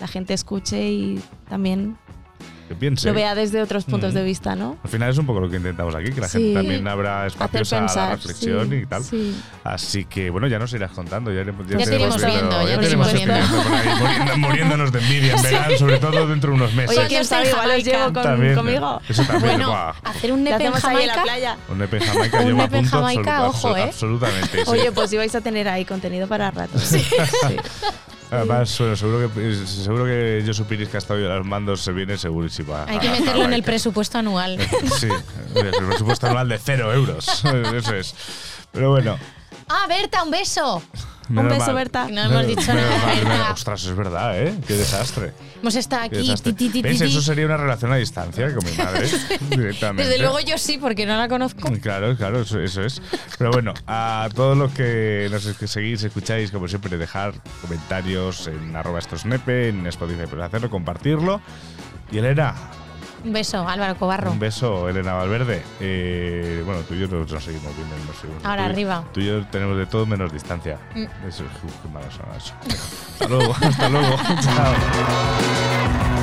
la gente escuche y también que piense. lo vea desde otros puntos Mm. de vista, ¿no? Al final es un poco lo que intentamos aquí, que la Sí. gente también abra espacios a la reflexión sí, y tal. sí. Así que bueno, ya nos irás contando. Ya, iremos- Ya te iremos viendo, ya ya te iremos viendo. viendo por ahí, muriendo- *laughs* muriéndonos de envidia en verano, sobre todo dentro de unos meses. Oye, quién sabe, igual os Jamaica. llevo con- También, conmigo. Eso también. Bueno, guau. hacer un ¿Qué nepe en Jamaica. Un nepe en Jamaica, Un yo me nepe en apunto ojo, ¿eh? absolutamente. Oye, pues ibais a tener ahí contenido para rato. *laughs* Sí. *laughs* Además, seguro que seguro que yo supiréis que ha estado los mandos se viene segurísima. Hay que meterlo en el presupuesto anual. *laughs* Sí, el presupuesto anual de cero euros. *laughs* Eso es. Pero bueno. Ah, Berta, un beso. Menos beso, mal. Berta. No hemos dicho nada, mal, Berta. menos- *laughs* Ostras, es verdad, ¿eh? Qué desastre. Hemos estado aquí. desastre. ti, ti, ti, ¿Ves? ti, Eso sería una relación a distancia con mi madre. *laughs* directamente. Desde luego yo sí, porque no la conozco. Claro, claro, eso, eso es. Pero bueno, a todos los que nos seguís, escucháis, como siempre, dejar comentarios en arroba estrosnepe, en Spotify, pues hacerlo, compartirlo. Y Elena, Un beso, Álvaro Cobarro. un beso, Elena Valverde. Eh, bueno, tú y yo nos, nos seguimos viendo. nos seguimos. Ahora Tú arriba. Tú y yo tenemos de todo menos distancia. Mm. Eso es, uf, qué malo suena eso. Hasta luego, *laughs* hasta luego. *laughs* Chao.